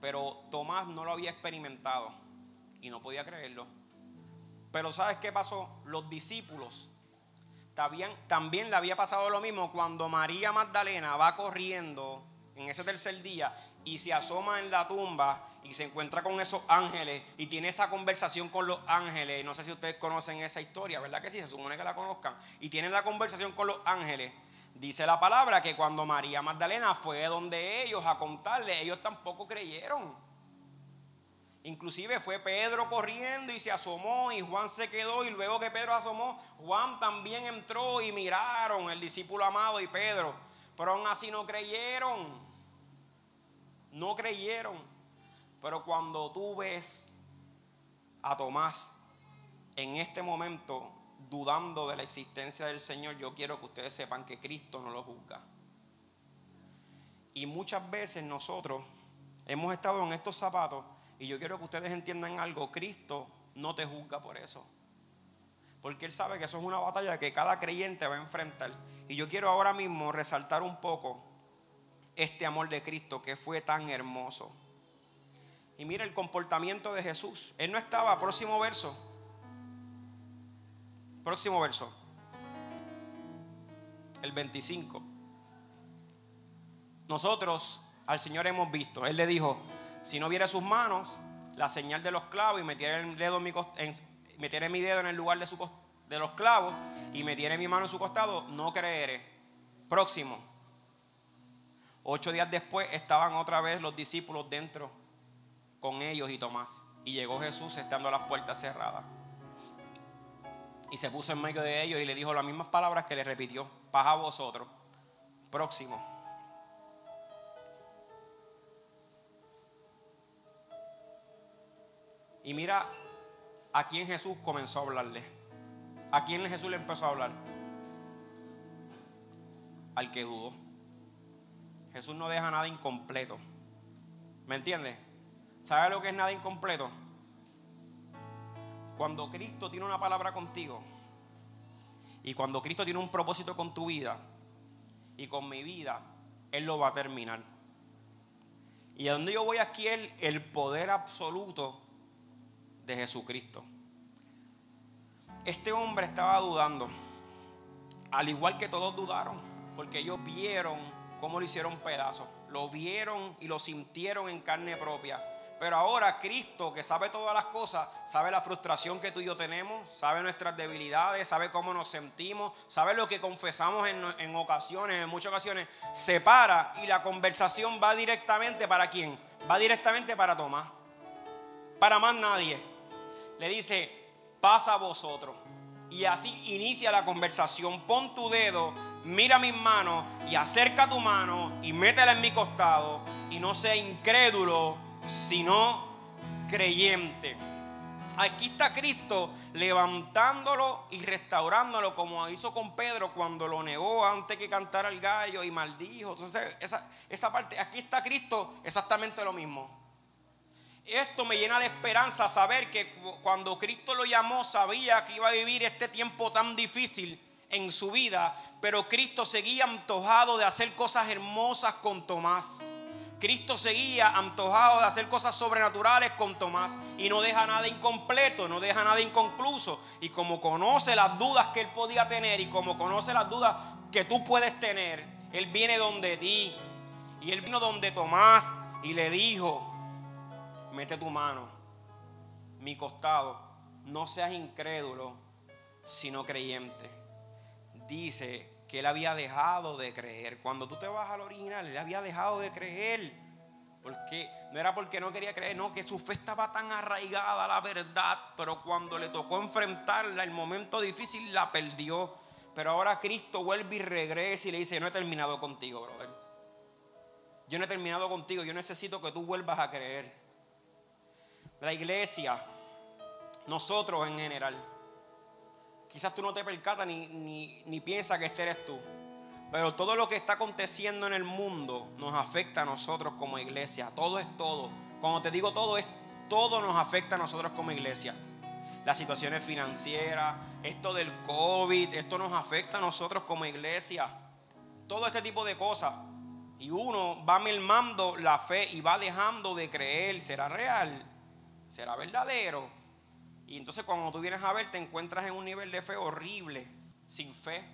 [SPEAKER 1] Pero Tomás no lo había experimentado y no podía creerlo. Pero ¿sabes qué pasó? Los discípulos también, le había pasado lo mismo cuando María Magdalena va corriendo en ese tercer día y se asoma en la tumba y se encuentra con esos ángeles y tiene esa conversación con los ángeles. No sé si ustedes conocen esa historia, ¿verdad que sí? Se supone que la conozcan. Y tiene la conversación con los ángeles. Dice la palabra que cuando María Magdalena fue donde ellos a contarle, ellos tampoco creyeron. Inclusive fue Pedro corriendo y se asomó y Juan se quedó y luego que Pedro asomó, Juan también entró y miraron el discípulo amado y Pedro, pero aún así no creyeron. No creyeron. Pero cuando tú ves a Tomás en este momento dudando de la existencia del Señor, yo quiero que ustedes sepan que Cristo no lo juzga. Y muchas veces nosotros hemos estado en estos zapatos y yo quiero que ustedes entiendan algo, Cristo no te juzga por eso. Porque Él sabe que eso es una batalla que cada creyente va a enfrentar. Y yo quiero ahora mismo resaltar un poco este amor de Cristo que fue tan hermoso. Y mira el comportamiento de Jesús. Él no estaba, próximo verso. Próximo verso. El 25. Nosotros al Señor hemos visto. Él le dijo, si no viera sus manos, la señal de los clavos y metiera el dedo mi, en, mi dedo en el lugar de, su, de los clavos y metiera mi mano en su costado, no creeré. Próximo. Ocho días después estaban otra vez los discípulos dentro con ellos y Tomás. Y llegó Jesús estando las puertas cerradas. Y se puso en medio de ellos y le dijo las mismas palabras que le repitió. Paz a vosotros. Próximo. Y mira a quién Jesús comenzó a hablarle. ¿A quién Jesús le empezó a hablar? Al que dudó. Jesús no deja nada incompleto. ¿Me entiendes? ¿Sabe lo que es nada incompleto? Cuando Cristo tiene una palabra contigo y cuando Cristo tiene un propósito con tu vida y con mi vida, Él lo va a terminar. Y a donde yo voy aquí es el poder absoluto de Jesucristo. Este hombre estaba dudando, al igual que todos dudaron, porque ellos vieron cómo lo hicieron pedazos, lo vieron y lo sintieron en carne propia. Pero ahora Cristo, que sabe todas las cosas, sabe la frustración que tú y yo tenemos, sabe nuestras debilidades, sabe cómo nos sentimos, sabe lo que confesamos en, en ocasiones, en muchas ocasiones, se para y la conversación va directamente para quién? Va directamente para Tomás, para más nadie le dice, pasa a vosotros. Y así inicia la conversación. Pon tu dedo, mira mis manos y acerca tu mano y métela en mi costado. Y no sea incrédulo, sino creyente. Aquí está Cristo levantándolo y restaurándolo como hizo con Pedro cuando lo negó antes que cantara el gallo y maldijo. Entonces, esa, esa parte, aquí está Cristo exactamente lo mismo esto me llena de esperanza saber que cuando Cristo lo llamó sabía que iba a vivir este tiempo tan difícil en su vida, pero Cristo seguía antojado de hacer cosas hermosas con Tomás. Cristo seguía antojado de hacer cosas sobrenaturales con Tomás y no deja nada incompleto, no deja nada inconcluso. Y como conoce las dudas que él podía tener y como conoce las dudas que tú puedes tener, él viene donde ti. Y él vino donde Tomás y le dijo, mete tu mano, mi costado, no seas incrédulo, sino creyente. Dice que él había dejado de creer. Cuando tú te vas al original, él había dejado de creer. Porque no era porque no quería creer, no, que su fe estaba tan arraigada a la verdad, pero cuando le tocó enfrentarla, el momento difícil la perdió. Pero ahora Cristo vuelve y regresa y le dice, no he terminado contigo, brother. Yo no he terminado contigo, yo necesito que tú vuelvas a creer la iglesia, nosotros en general. Quizás tú no te percatas ni, ni, piensas que este eres tú. Pero todo lo que está aconteciendo en el mundo nos afecta a nosotros como iglesia. Todo es todo. Cuando te digo todo, es todo nos afecta a nosotros como iglesia. las situaciones financieras, esto del COVID, esto nos afecta a nosotros como iglesia. Todo este tipo de cosas. Y uno va mermando la fe y va dejando de creer. ¿Será real? ¿Será verdadero? Y entonces cuando tú vienes a ver te encuentras en un nivel de fe horrible, sin fe,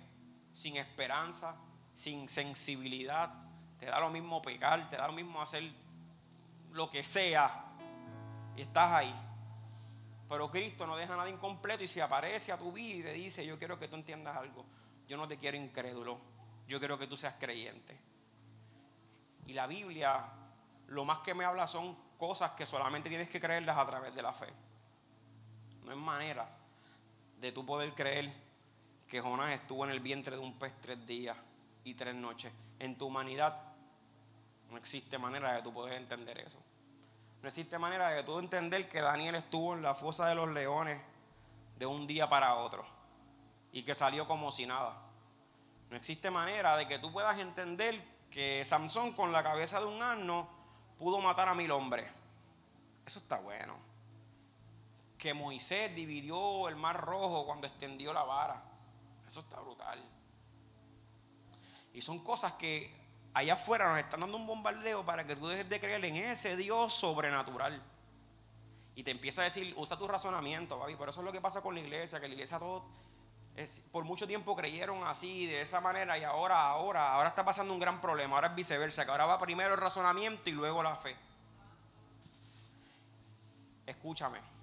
[SPEAKER 1] sin esperanza, sin sensibilidad. Te da lo mismo pecar, te da lo mismo hacer lo que sea. Y estás ahí. Pero Cristo no deja nada incompleto y si aparece a tu vida y te dice, yo quiero que tú entiendas algo. Yo no te quiero incrédulo. Yo quiero que tú seas creyente. Y la Biblia, lo más que me habla son cosas que solamente tienes que creerlas a través de la fe. No es manera de tú poder creer que Jonás estuvo en el vientre de un pez tres días y tres noches. En tu humanidad no existe manera de tú poder entender eso. No existe manera de tú entender que Daniel estuvo en la fosa de los leones de un día para otro y que salió como si nada. No existe manera de que tú puedas entender que Samson con la cabeza de un asno pudo matar a mil hombres. Eso está bueno. Que Moisés dividió el mar rojo cuando extendió la vara. Eso está brutal. Y son cosas que allá afuera nos están dando un bombardeo para que tú dejes de creer en ese Dios sobrenatural. Y te empieza a decir, usa tu razonamiento, papi. Pero eso es lo que pasa con la iglesia, que la iglesia todo, por mucho tiempo creyeron así, de esa manera, y ahora, ahora, ahora está pasando un gran problema. Ahora es viceversa, que ahora va primero el razonamiento y luego la fe. Escúchame,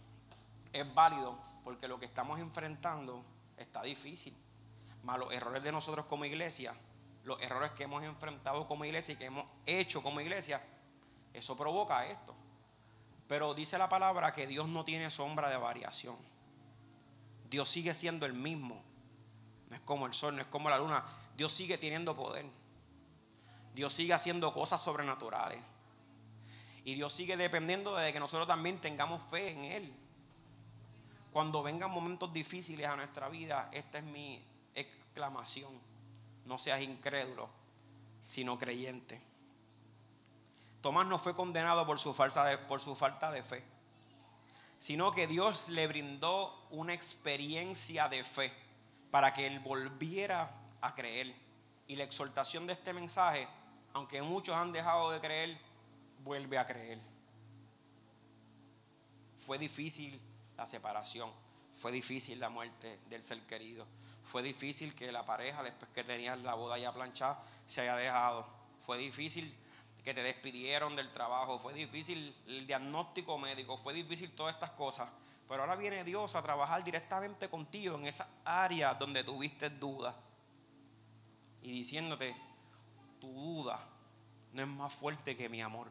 [SPEAKER 1] es válido porque lo que estamos enfrentando está difícil. Más los errores de nosotros como iglesia los errores que hemos enfrentado como iglesia y que hemos hecho como iglesia, eso provoca esto. Pero dice la palabra que Dios no tiene sombra de variación. Dios sigue siendo el mismo. No es como el sol, no es como la luna. Dios sigue teniendo poder. Dios sigue haciendo cosas sobrenaturales. Y Dios sigue dependiendo de que nosotros también tengamos fe en Él. Cuando vengan momentos difíciles a nuestra vida, esta es mi exclamación no seas incrédulo, sino creyente. Tomás no fue condenado por su, por su falta de fe, sino que Dios le brindó una experiencia de fe para que él volviera a creer. Y la exhortación de este mensaje, aunque muchos han dejado de creer, vuelve a creer. Fue difícil la separación, fue difícil la muerte del ser querido, fue difícil que la pareja, después que tenían la boda ya planchada, se haya dejado. Fue difícil que te despidieron del trabajo. Fue difícil el diagnóstico médico. Fue difícil todas estas cosas. Pero ahora viene Dios a trabajar directamente contigo en esa área donde tuviste duda. Y diciéndote, tu duda no es más fuerte que mi amor.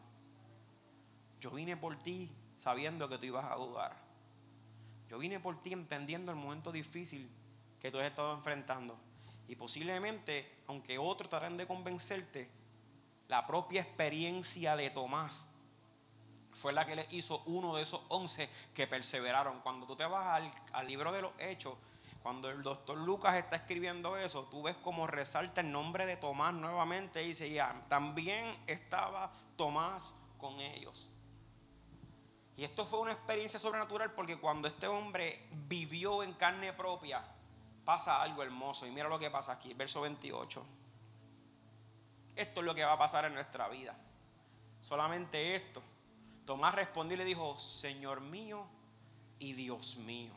[SPEAKER 1] Yo vine por ti sabiendo que tú ibas a dudar. Yo vine por ti entendiendo el momento difícil que tú has estado enfrentando. Y posiblemente, aunque otros tratarán de convencerte, la propia experiencia de Tomás fue la que le hizo uno de esos once que perseveraron. Cuando tú te vas al, libro de los hechos, cuando el doctor Lucas está escribiendo eso, tú ves cómo resalta el nombre de Tomás nuevamente y dice, ya, también estaba Tomás con ellos. Y esto fue una experiencia sobrenatural porque cuando este hombre vivió en carne propia pasa algo hermoso. Y mira lo que pasa aquí, verso 28. Esto es lo que va a pasar en nuestra vida. Solamente esto. Tomás respondió y le dijo, Señor mío y Dios mío.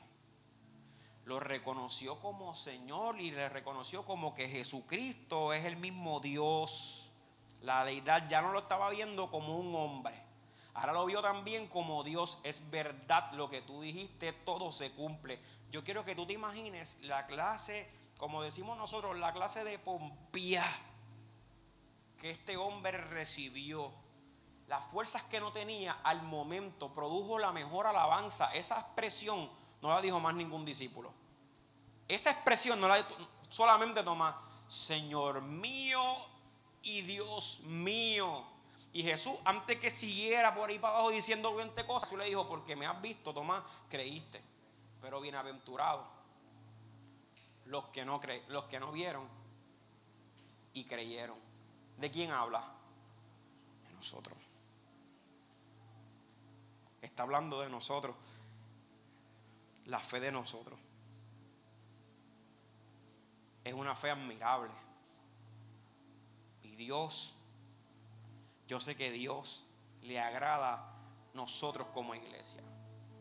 [SPEAKER 1] Lo reconoció como Señor y le reconoció como que Jesucristo es el mismo Dios. La deidad ya no lo estaba viendo como un hombre. Ahora lo vio también como Dios. Es verdad lo que tú dijiste, todo se cumple. Yo quiero que tú te imagines la clase, como decimos nosotros, la clase de Pompía que este hombre recibió. Las fuerzas que no tenía al momento produjo la mejor alabanza. Esa expresión no la dijo más ningún discípulo. Esa expresión no la dijo solamente Tomás. Señor mío y Dios mío. Y Jesús, antes que siguiera por ahí para abajo diciendo 20 cosas, le dijo, porque me has visto, Tomás, creíste pero bienaventurados los que no cre los que no vieron y creyeron. ¿De quién habla? De nosotros. Está hablando de nosotros. la fe de nosotros. Es una fe admirable. Y Dios, yo sé que Dios le agrada nosotros como iglesia.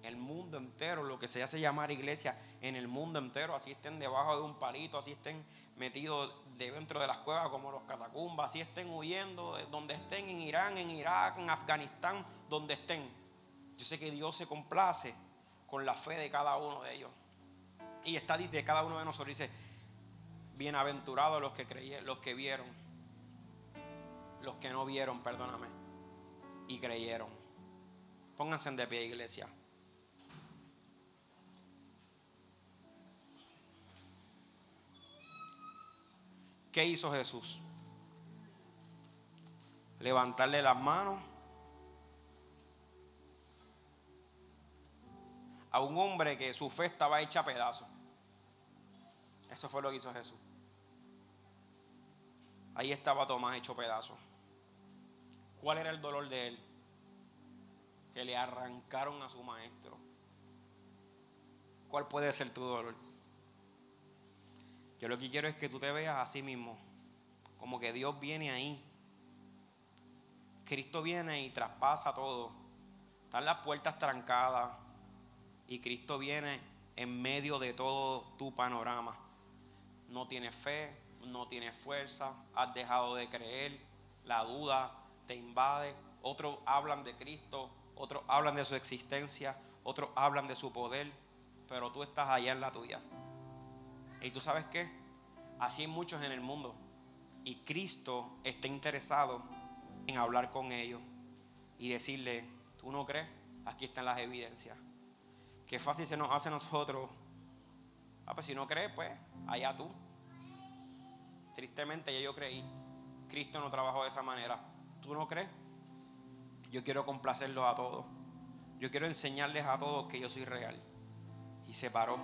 [SPEAKER 1] El mundo entero, lo que se hace llamar iglesia, en el mundo entero, así estén debajo de un palito, así estén metidos dentro de las cuevas como los catacumbas, así estén huyendo, donde estén en Irán, en Irak, en Afganistán, donde estén. Yo sé que Dios se complace con la fe de cada uno de ellos. Y está dice de cada uno de nosotros dice, bienaventurados los que creyeron, los que vieron, los que no vieron, perdóname, y creyeron. Pónganse de pie, iglesia. ¿Qué hizo Jesús? Levantarle las manos a un hombre que su fe estaba hecha a pedazos. Eso fue lo que hizo Jesús. Ahí estaba Tomás hecho pedazos. ¿Cuál era el dolor de él? Que le arrancaron a su maestro. ¿Cuál puede ser tu dolor? Yo lo que quiero es que tú te veas a sí mismo, como que Dios viene ahí. Cristo viene y traspasa todo. Están las puertas trancadas y Cristo viene en medio de todo tu panorama. No tienes fe, no tienes fuerza, has dejado de creer, la duda te invade. Otros hablan de Cristo, otros hablan de su existencia, otros hablan de su poder, pero tú estás allá en la tuya. Y tú sabes qué? Así hay muchos en el mundo. Y Cristo está interesado en hablar con ellos y decirle, ¿tú no crees? Aquí están las evidencias. Qué fácil se nos hace a nosotros. Ah, pues si no crees, pues allá tú. Tristemente ya yo creí. Cristo no trabajó de esa manera. ¿Tú no crees? Yo quiero complacerlos a todos. Yo quiero enseñarles a todos que yo soy real. Y se paró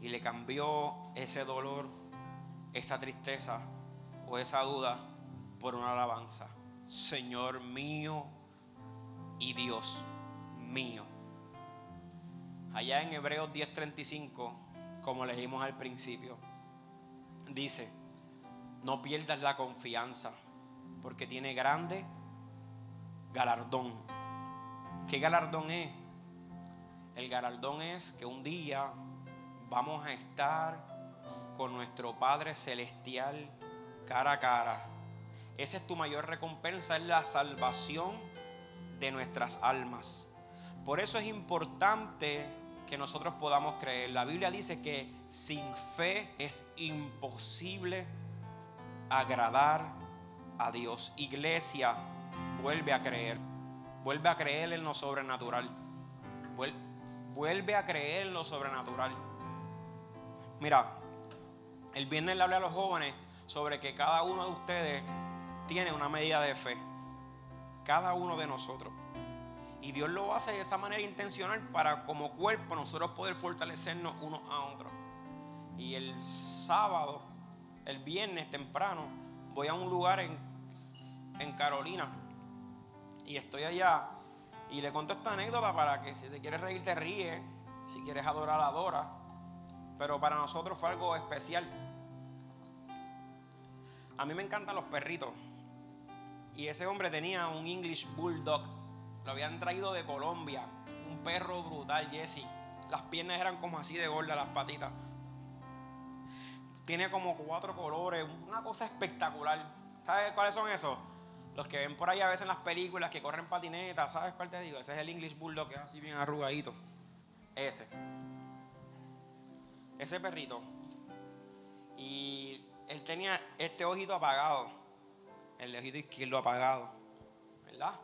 [SPEAKER 1] y le cambió ese dolor, esa tristeza o esa duda por una alabanza. Señor mío y Dios mío. Allá en Hebreos 10:35, como leímos al principio, dice, no pierdas la confianza, porque tiene grande galardón. ¿Qué galardón es? El galardón es que un día vamos a estar con nuestro Padre Celestial cara a cara. Esa es tu mayor recompensa, es la salvación de nuestras almas. Por eso es importante que nosotros podamos creer. La Biblia dice que sin fe es imposible agradar a Dios. Iglesia, vuelve a creer. Vuelve a creer en lo sobrenatural. Vuelve a creer en lo sobrenatural. Mira, el viernes le hablé a los jóvenes sobre que cada uno de ustedes tiene una medida de fe. Cada uno de nosotros. Y Dios lo hace de esa manera intencional para como cuerpo nosotros poder fortalecernos unos a otros. Y el sábado, el viernes temprano, voy a un lugar en, en Carolina. Y estoy allá. Y le cuento esta anécdota para que si se quiere reír te ríe. Si quieres adorar, adora pero para nosotros fue algo especial. A mí me encantan los perritos. Y ese hombre tenía un English Bulldog. Lo habían traído de Colombia. Un perro brutal, Jesse. Las piernas eran como así de gordas, las patitas. Tiene como cuatro colores. Una cosa espectacular. ¿Sabes cuáles son esos? Los que ven por ahí a veces en las películas que corren patinetas. ¿Sabes cuál te digo? Ese es el English Bulldog que es así bien arrugadito. Ese ese perrito. Y él tenía este ojito apagado, el ojito izquierdo apagado, ¿verdad?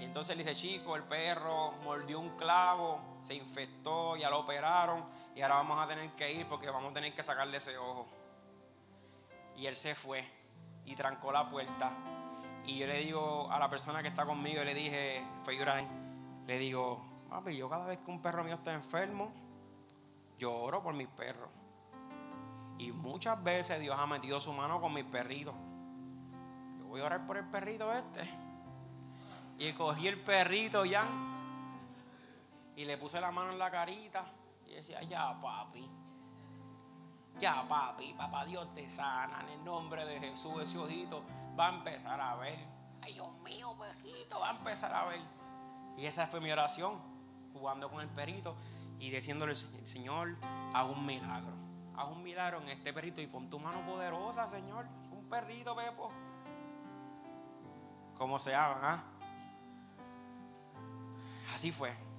[SPEAKER 1] Y entonces le dice, chico, el perro mordió un clavo, se infectó, ya lo operaron y ahora vamos a tener que ir porque vamos a tener que sacarle ese ojo. Y él se fue y trancó la puerta. Y yo le digo a la persona que está conmigo, le dije, fue le digo, papi, yo cada vez que un perro mío está enfermo, yo oro por mis perros. Y muchas veces Dios ha metido su mano con mis perritos. Yo voy a orar por el perrito este. Y cogí el perrito ya. Y le puse la mano en la carita y decía, ya papi, ya papi, papá Dios te sana en el nombre de Jesús. Ese ojito va a empezar a ver. Ay Dios mío, perrito, va a empezar a ver. Y esa fue mi oración, jugando con el perrito y diciéndole, Señor, haz un milagro. Haz un milagro en este perrito y pon tu mano poderosa, Señor. Un perrito, Pepo. ¿Cómo se llama? Ah? Así fue.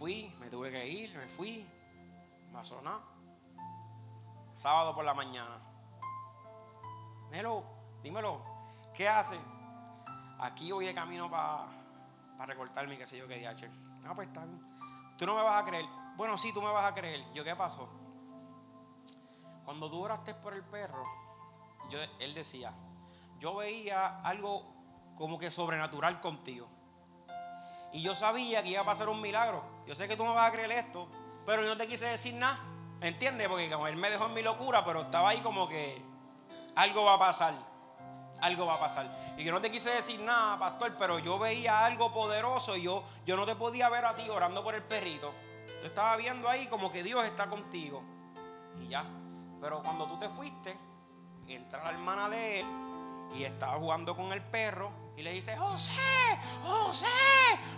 [SPEAKER 1] Fui, me tuve que ir, me fui. Pasó Sábado por la mañana. Nelo, dímelo, ¿qué hace? Aquí voy de camino para para recortarme, qué sé yo, qué DH. Ah, pues está. Tú no me vas a creer. Bueno, sí, tú me vas a creer. Yo, ¿qué pasó? Cuando tú oraste por el perro, yo, él decía, yo veía algo como que sobrenatural contigo. Y yo sabía que iba a pasar un milagro. Yo sé que tú me vas a creer esto, pero yo no te quise decir nada. ¿Entiendes? Porque como él me dejó en mi locura, pero estaba ahí como que algo va a pasar algo va a pasar. Y yo no te quise decir nada, pastor, pero yo veía algo poderoso y yo, yo no te podía ver a ti orando por el perrito. Yo estaba viendo ahí como que Dios está contigo. Y ya. Pero cuando tú te fuiste, entra la hermana de él y estaba jugando con el perro y le dice, José, José,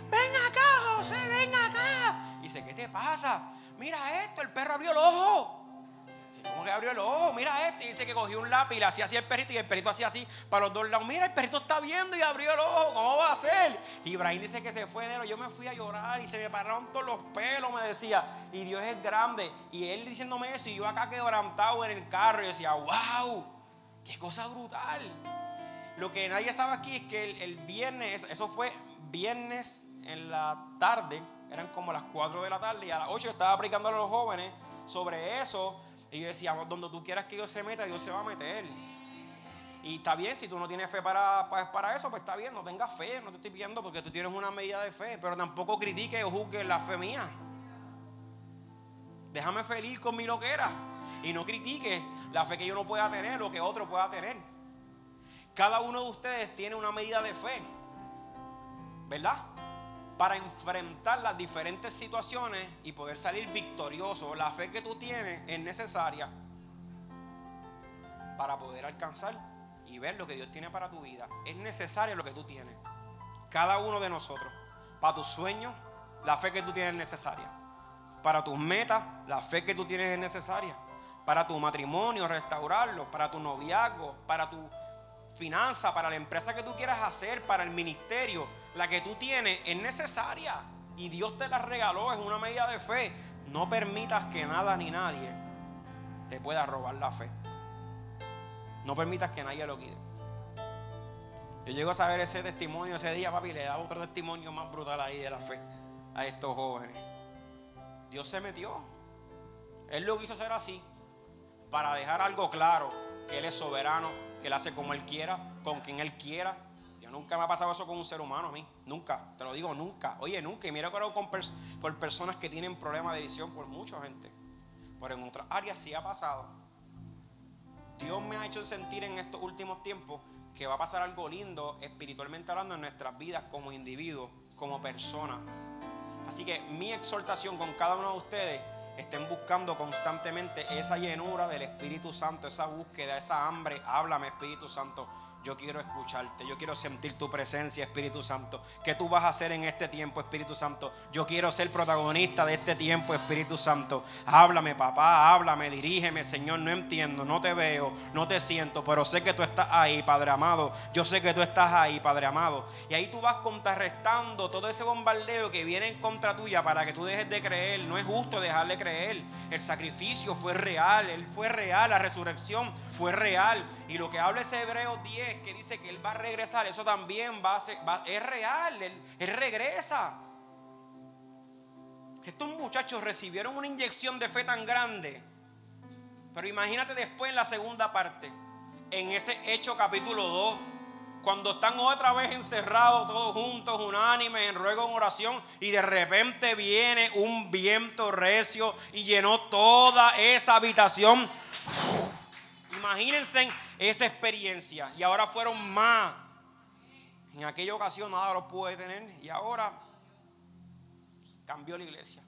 [SPEAKER 1] ven acá, José, ven acá. Y dice, ¿qué te pasa? Mira esto, el perro abrió el ojo. ¿Cómo que abrió el ojo? Mira este. Y dice que cogió un lápiz y le hacía así el perrito y el perrito hacía así para los dos lados. Mira, el perrito está viendo y abrió el ojo. ¿Cómo va a ser? Y Ibrahim dice que se fue enero. Yo me fui a llorar y se me pararon todos los pelos, me decía. Y Dios es grande. Y él diciéndome eso y yo acá quebrantado en el carro y decía, wow, qué cosa brutal. Lo que nadie sabe aquí es que el, el viernes, eso fue viernes en la tarde, eran como las 4 de la tarde y a las 8 estaba aplicando a los jóvenes sobre eso y yo decía, donde tú quieras que Dios se meta, Dios se va a meter. Y está bien, si tú no tienes fe para, para, eso, pues está bien, no tengas fe, no te estoy pidiendo porque tú tienes una medida de fe, pero tampoco critique o juzgue la fe mía. Déjame feliz con mi loquera y no critique la fe que yo no pueda tener o que otro pueda tener. Cada uno de ustedes tiene una medida de fe, ¿verdad? para enfrentar las diferentes situaciones y poder salir victorioso. La fe que tú tienes es necesaria para poder alcanzar y ver lo que Dios tiene para tu vida. Es necesario lo que tú tienes. Cada uno de nosotros. Para tus sueños, la fe que tú tienes es necesaria. Para tus metas, la fe que tú tienes es necesaria. Para tu matrimonio, restaurarlo. Para tu noviazgo, para tu finanza, para la empresa que tú quieras hacer, para el ministerio la que tú tienes es necesaria y Dios te la regaló, es una medida de fe. No permitas que nada ni nadie te pueda robar la fe. No permitas que nadie lo quite. Yo llego a saber ese testimonio ese día, papi, le da otro testimonio más brutal ahí de la fe a estos jóvenes. Dios se metió. Él lo quiso hacer así para dejar algo claro, que Él es soberano, que Él hace como Él quiera, con quien Él quiera nunca me ha pasado eso con un ser humano a mí. Nunca. Te lo digo, nunca. Oye, nunca. Y mira con, con personas que tienen problemas de visión por mucha gente. Pero en otras áreas sí ha pasado. Dios me ha hecho sentir en estos últimos tiempos que va a pasar algo lindo espiritualmente hablando en nuestras vidas como individuos, como personas. Así que mi exhortación con cada uno de ustedes estén buscando constantemente esa llenura del Espíritu Santo, esa búsqueda, esa hambre. Háblame, Espíritu Santo. Yo quiero escucharte, yo quiero sentir tu presencia, Espíritu Santo. ¿Qué tú vas a hacer en este tiempo, Espíritu Santo? Yo quiero ser protagonista de este tiempo, Espíritu Santo. Háblame, papá, háblame, dirígeme, Señor. No entiendo, no te veo, no te siento, pero sé que tú estás ahí, Padre amado. Yo sé que tú estás ahí, Padre amado. Y ahí tú vas contrarrestando todo ese bombardeo que viene en contra tuya para que tú dejes de creer. No es justo dejarle creer. El sacrificio fue real, Él fue real, la resurrección fue real. Y lo que habla ese Hebreo 10 que dice que Él va a regresar, eso también va a ser, es real, él, él regresa. Estos muchachos recibieron una inyección de fe tan grande. Pero imagínate después en la segunda parte, en ese hecho capítulo 2, cuando están otra vez encerrados todos juntos, unánimes, en ruego, en oración, y de repente viene un viento recio y llenó toda esa habitación. Imagínense esa experiencia. Y ahora fueron más. En aquella ocasión nada lo pude tener. Y ahora cambió la iglesia.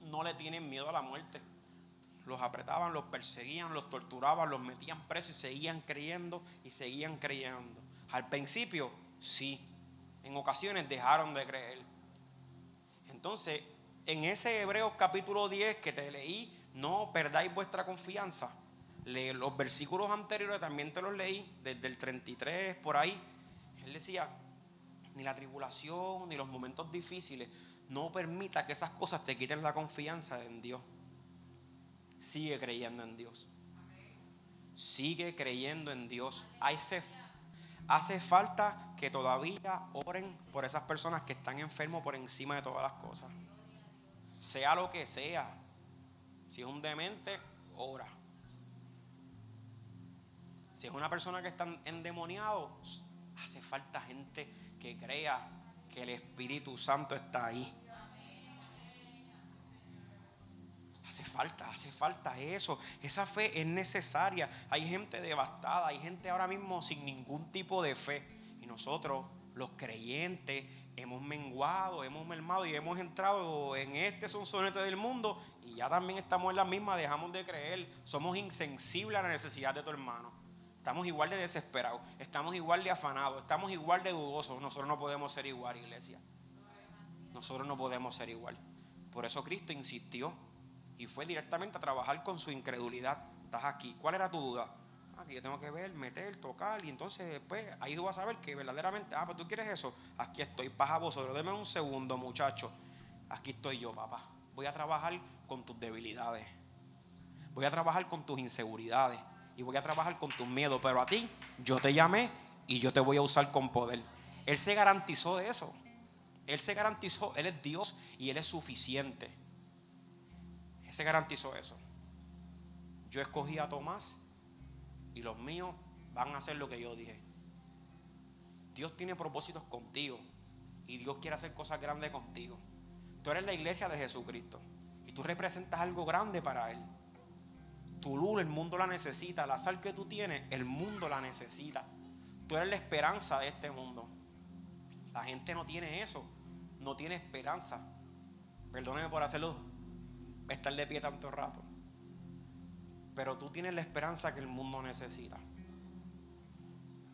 [SPEAKER 1] No le tienen miedo a la muerte. Los apretaban, los perseguían, los torturaban, los metían presos y seguían creyendo y seguían creyendo. Al principio, sí. En ocasiones dejaron de creer. Entonces, en ese Hebreos capítulo 10 que te leí, no perdáis vuestra confianza. Los versículos anteriores también te los leí, desde el 33 por ahí. Él decía, ni la tribulación, ni los momentos difíciles, no permita que esas cosas te quiten la confianza en Dios. Sigue creyendo en Dios. Sigue creyendo en Dios. Hace, hace falta que todavía oren por esas personas que están enfermos por encima de todas las cosas. Sea lo que sea. Si es un demente, ora. Si es una persona que está endemoniado, hace falta gente que crea que el Espíritu Santo está ahí. Hace falta, hace falta eso. Esa fe es necesaria. Hay gente devastada, hay gente ahora mismo sin ningún tipo de fe. Y nosotros, los creyentes, hemos menguado, hemos mermado y hemos entrado en este sonsonete del mundo y ya también estamos en la misma, dejamos de creer. Somos insensibles a la necesidad de tu hermano. Estamos igual de desesperados, estamos igual de afanados, estamos igual de dudosos. Nosotros no podemos ser igual, iglesia. Nosotros no podemos ser igual. Por eso Cristo insistió y fue directamente a trabajar con su incredulidad. Estás aquí. ¿Cuál era tu duda? Ah, que yo tengo que ver, meter, tocar, y entonces después ahí tú vas a ver que verdaderamente, ah, pues tú quieres eso. Aquí estoy, paz a vosotros. Deme un segundo, muchacho. Aquí estoy yo, papá. Voy a trabajar con tus debilidades. Voy a trabajar con tus inseguridades y voy a trabajar con tus miedos, pero a ti yo te llamé y yo te voy a usar con poder. Él se garantizó de eso. Él se garantizó, Él es Dios y Él es suficiente. Él se garantizó eso. Yo escogí a Tomás y los míos van a hacer lo que yo dije. Dios tiene propósitos contigo y Dios quiere hacer cosas grandes contigo. Tú eres la iglesia de Jesucristo y tú representas algo grande para Él. Tu luz, el mundo la necesita. La sal que tú tienes, el mundo la necesita. Tú eres la esperanza de este mundo. La gente no tiene eso. No tiene esperanza. Perdóneme por hacerlo. Estar de pie tanto rato. Pero tú tienes la esperanza que el mundo necesita.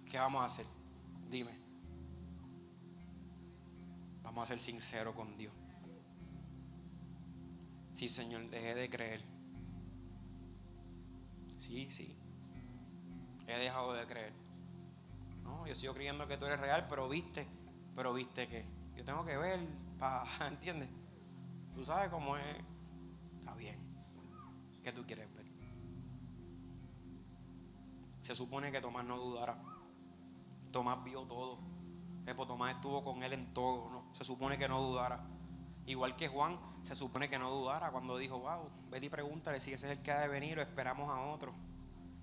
[SPEAKER 1] ¿Qué vamos a hacer? Dime. Vamos a ser sinceros con Dios. Sí, Señor, dejé de creer Sí, sí. He dejado de creer. No, yo sigo creyendo que tú eres real, pero viste, pero viste que yo tengo que ver para, ¿entiendes? Tú sabes cómo es. Está bien. ¿Qué tú quieres ver? Se supone que Tomás no dudara. Tomás vio todo. Tomás estuvo con él en todo. ¿no? Se supone que no dudara. Igual que Juan, se supone que no dudara cuando dijo, wow, vete y pregúntale si ese es el que ha de venir o esperamos a otro.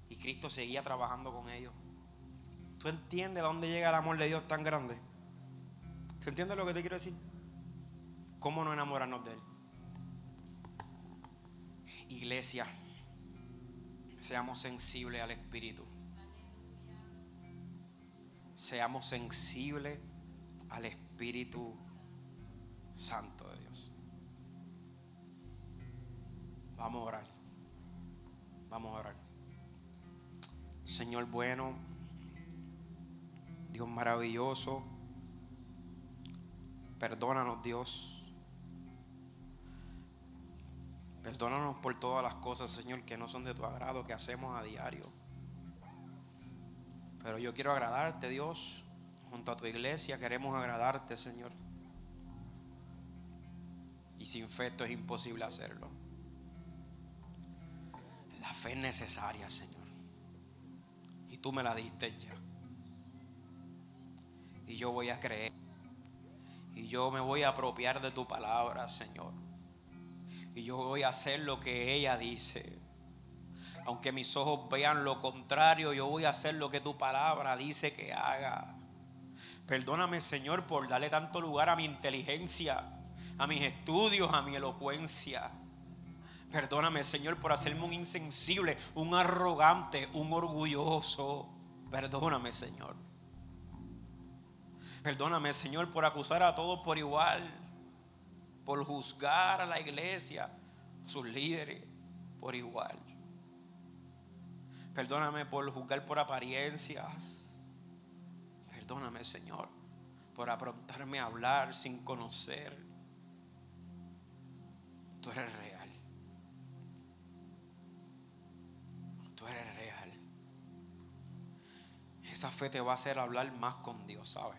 [SPEAKER 1] Y Cristo seguía trabajando con ellos. ¿Tú entiendes dónde llega el amor de Dios tan grande? ¿Tú entiendes lo que te quiero decir? ¿Cómo no enamorarnos de Él? Iglesia, seamos sensibles al Espíritu. Seamos sensibles al Espíritu Santo de Dios. Vamos a orar. Vamos a orar. Señor bueno, Dios maravilloso, perdónanos Dios. Perdónanos por todas las cosas, Señor, que no son de tu agrado, que hacemos a diario. Pero yo quiero agradarte, Dios. Junto a tu iglesia queremos agradarte, Señor. Y sin fe esto es imposible hacerlo. La fe es necesaria, Señor. Y tú me la diste ya. Y yo voy a creer. Y yo me voy a apropiar de tu palabra, Señor. Y yo voy a hacer lo que ella dice. Aunque mis ojos vean lo contrario, yo voy a hacer lo que tu palabra dice que haga. Perdóname, Señor, por darle tanto lugar a mi inteligencia a mis estudios, a mi elocuencia. Perdóname, Señor, por hacerme un insensible, un arrogante, un orgulloso. Perdóname, Señor. Perdóname, Señor, por acusar a todos por igual. por juzgar a la iglesia, sus líderes, por igual. Perdóname por juzgar por apariencias. Perdóname, Señor, por aprontarme a hablar sin conocer. Tú eres real. Esa fe te va a hacer hablar más con Dios, ¿sabes?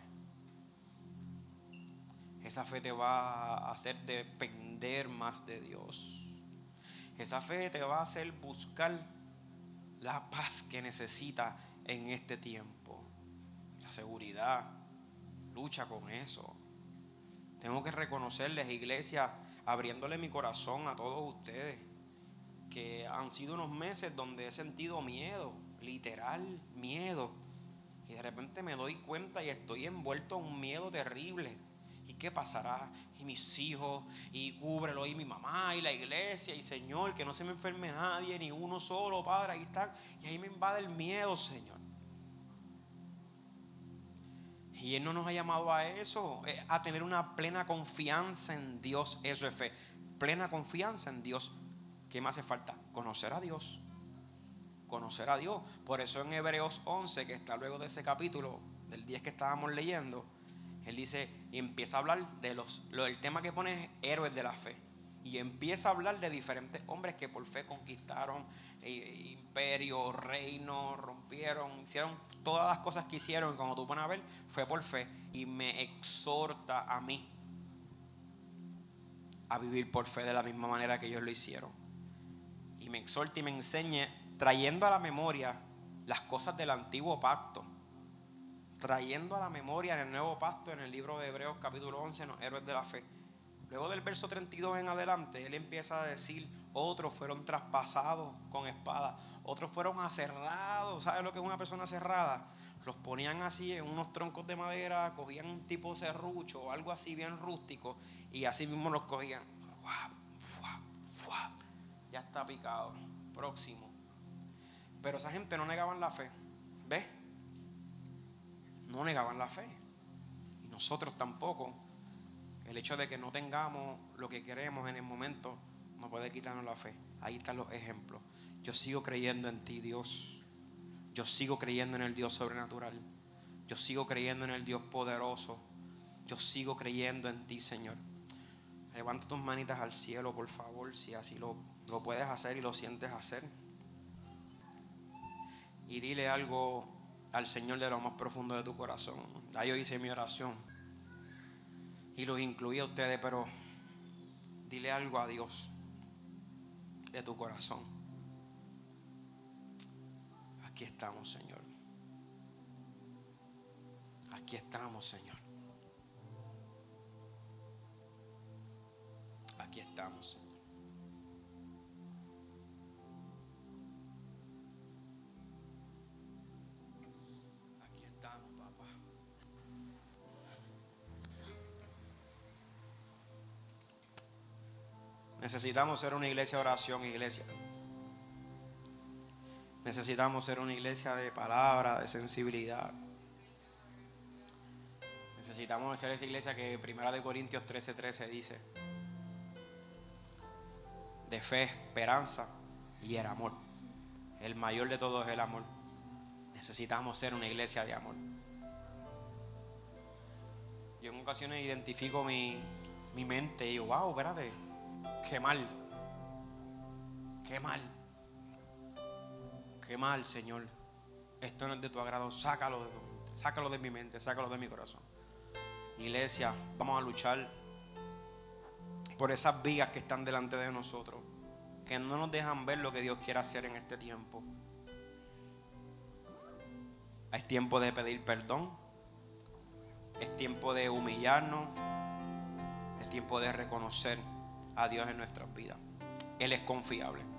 [SPEAKER 1] Esa fe te va a hacer depender más de Dios. Esa fe te va a hacer buscar la paz que necesita en este tiempo. La seguridad. Lucha con eso. Tengo que reconocerles, iglesia, abriéndole mi corazón a todos ustedes, que han sido unos meses donde he sentido miedo, literal miedo. Y de repente me doy cuenta y estoy envuelto en un miedo terrible ¿Y qué pasará? Y mis hijos, y cúbrelo, y mi mamá, y la iglesia, y Señor, que no se me enferme nadie, ni uno solo, Padre, ahí están. Y ahí me invade el miedo, Señor. Y Él no nos ha llamado a eso, eh, a tener una plena confianza en Dios. Eso es fe. Plena confianza en Dios. ¿Qué me hace falta? Conocer a Dios. Conocer a Dios. Por eso en Hebreos 11, que está luego de ese capítulo, del 10 que estábamos leyendo, él dice, y empieza a hablar de los, lo, el tema que pone es héroes de la fe. Y empieza a hablar de diferentes hombres que por fe conquistaron eh, imperios, reinos, rompieron, hicieron todas las cosas que hicieron. Y como tú pones a ver, fue por fe. Y me exhorta a mí a vivir por fe de la misma manera que ellos lo hicieron. Y me exhorta y me enseña trayendo a la memoria las cosas del antiguo pacto trayendo a la memoria en el nuevo pacto, en el libro de Hebreos capítulo 11, los héroes de la fe. Luego del verso 32 en adelante, él empieza a decir, otros fueron traspasados con espada, otros fueron aserrados. ¿Sabes lo que es una persona cerrada? Los ponían así en unos troncos de madera, cogían un tipo serrucho o algo así bien rústico y así mismo los cogían. Ya está picado. Próximo. Pero esa gente no negaban la fe. ¿Ves? no negaban la fe. Y nosotros tampoco. El hecho de que no tengamos lo que queremos en el momento no puede quitarnos la fe. Ahí están los ejemplos. Yo sigo creyendo en ti, Dios. Yo sigo creyendo en el Dios sobrenatural. Yo sigo creyendo en el Dios poderoso. Yo sigo creyendo en ti, Señor. Levanta tus manitas al cielo, por favor, si así lo, lo puedes hacer y lo sientes hacer. Y dile algo al Señor de lo más profundo de tu corazón. Ahí yo hice mi oración y los incluí a ustedes, pero dile algo a Dios de tu corazón. Aquí estamos, Señor. Aquí estamos, Señor. Aquí estamos, Señor. Necesitamos ser una iglesia de oración, iglesia. Necesitamos ser una iglesia de palabra, de sensibilidad. Necesitamos ser esa iglesia que Primera de Corintios 13:13 13 dice, de fe, esperanza y el amor. El mayor de todos es el amor. Necesitamos ser una iglesia de amor. Yo en ocasiones identifico mi, mi mente y digo, wow, espérate, Qué mal. Qué mal. Qué mal, Señor. Esto no es de tu agrado. Sácalo de tu mente. Sácalo de mi mente. Sácalo de mi corazón. Iglesia, vamos a luchar por esas vigas que están delante de nosotros. Que no nos dejan ver lo que Dios quiere hacer en este tiempo. Es tiempo de pedir perdón. Es tiempo de humillarnos. Es tiempo de reconocer a Dios en nuestras vidas. Él es confiable.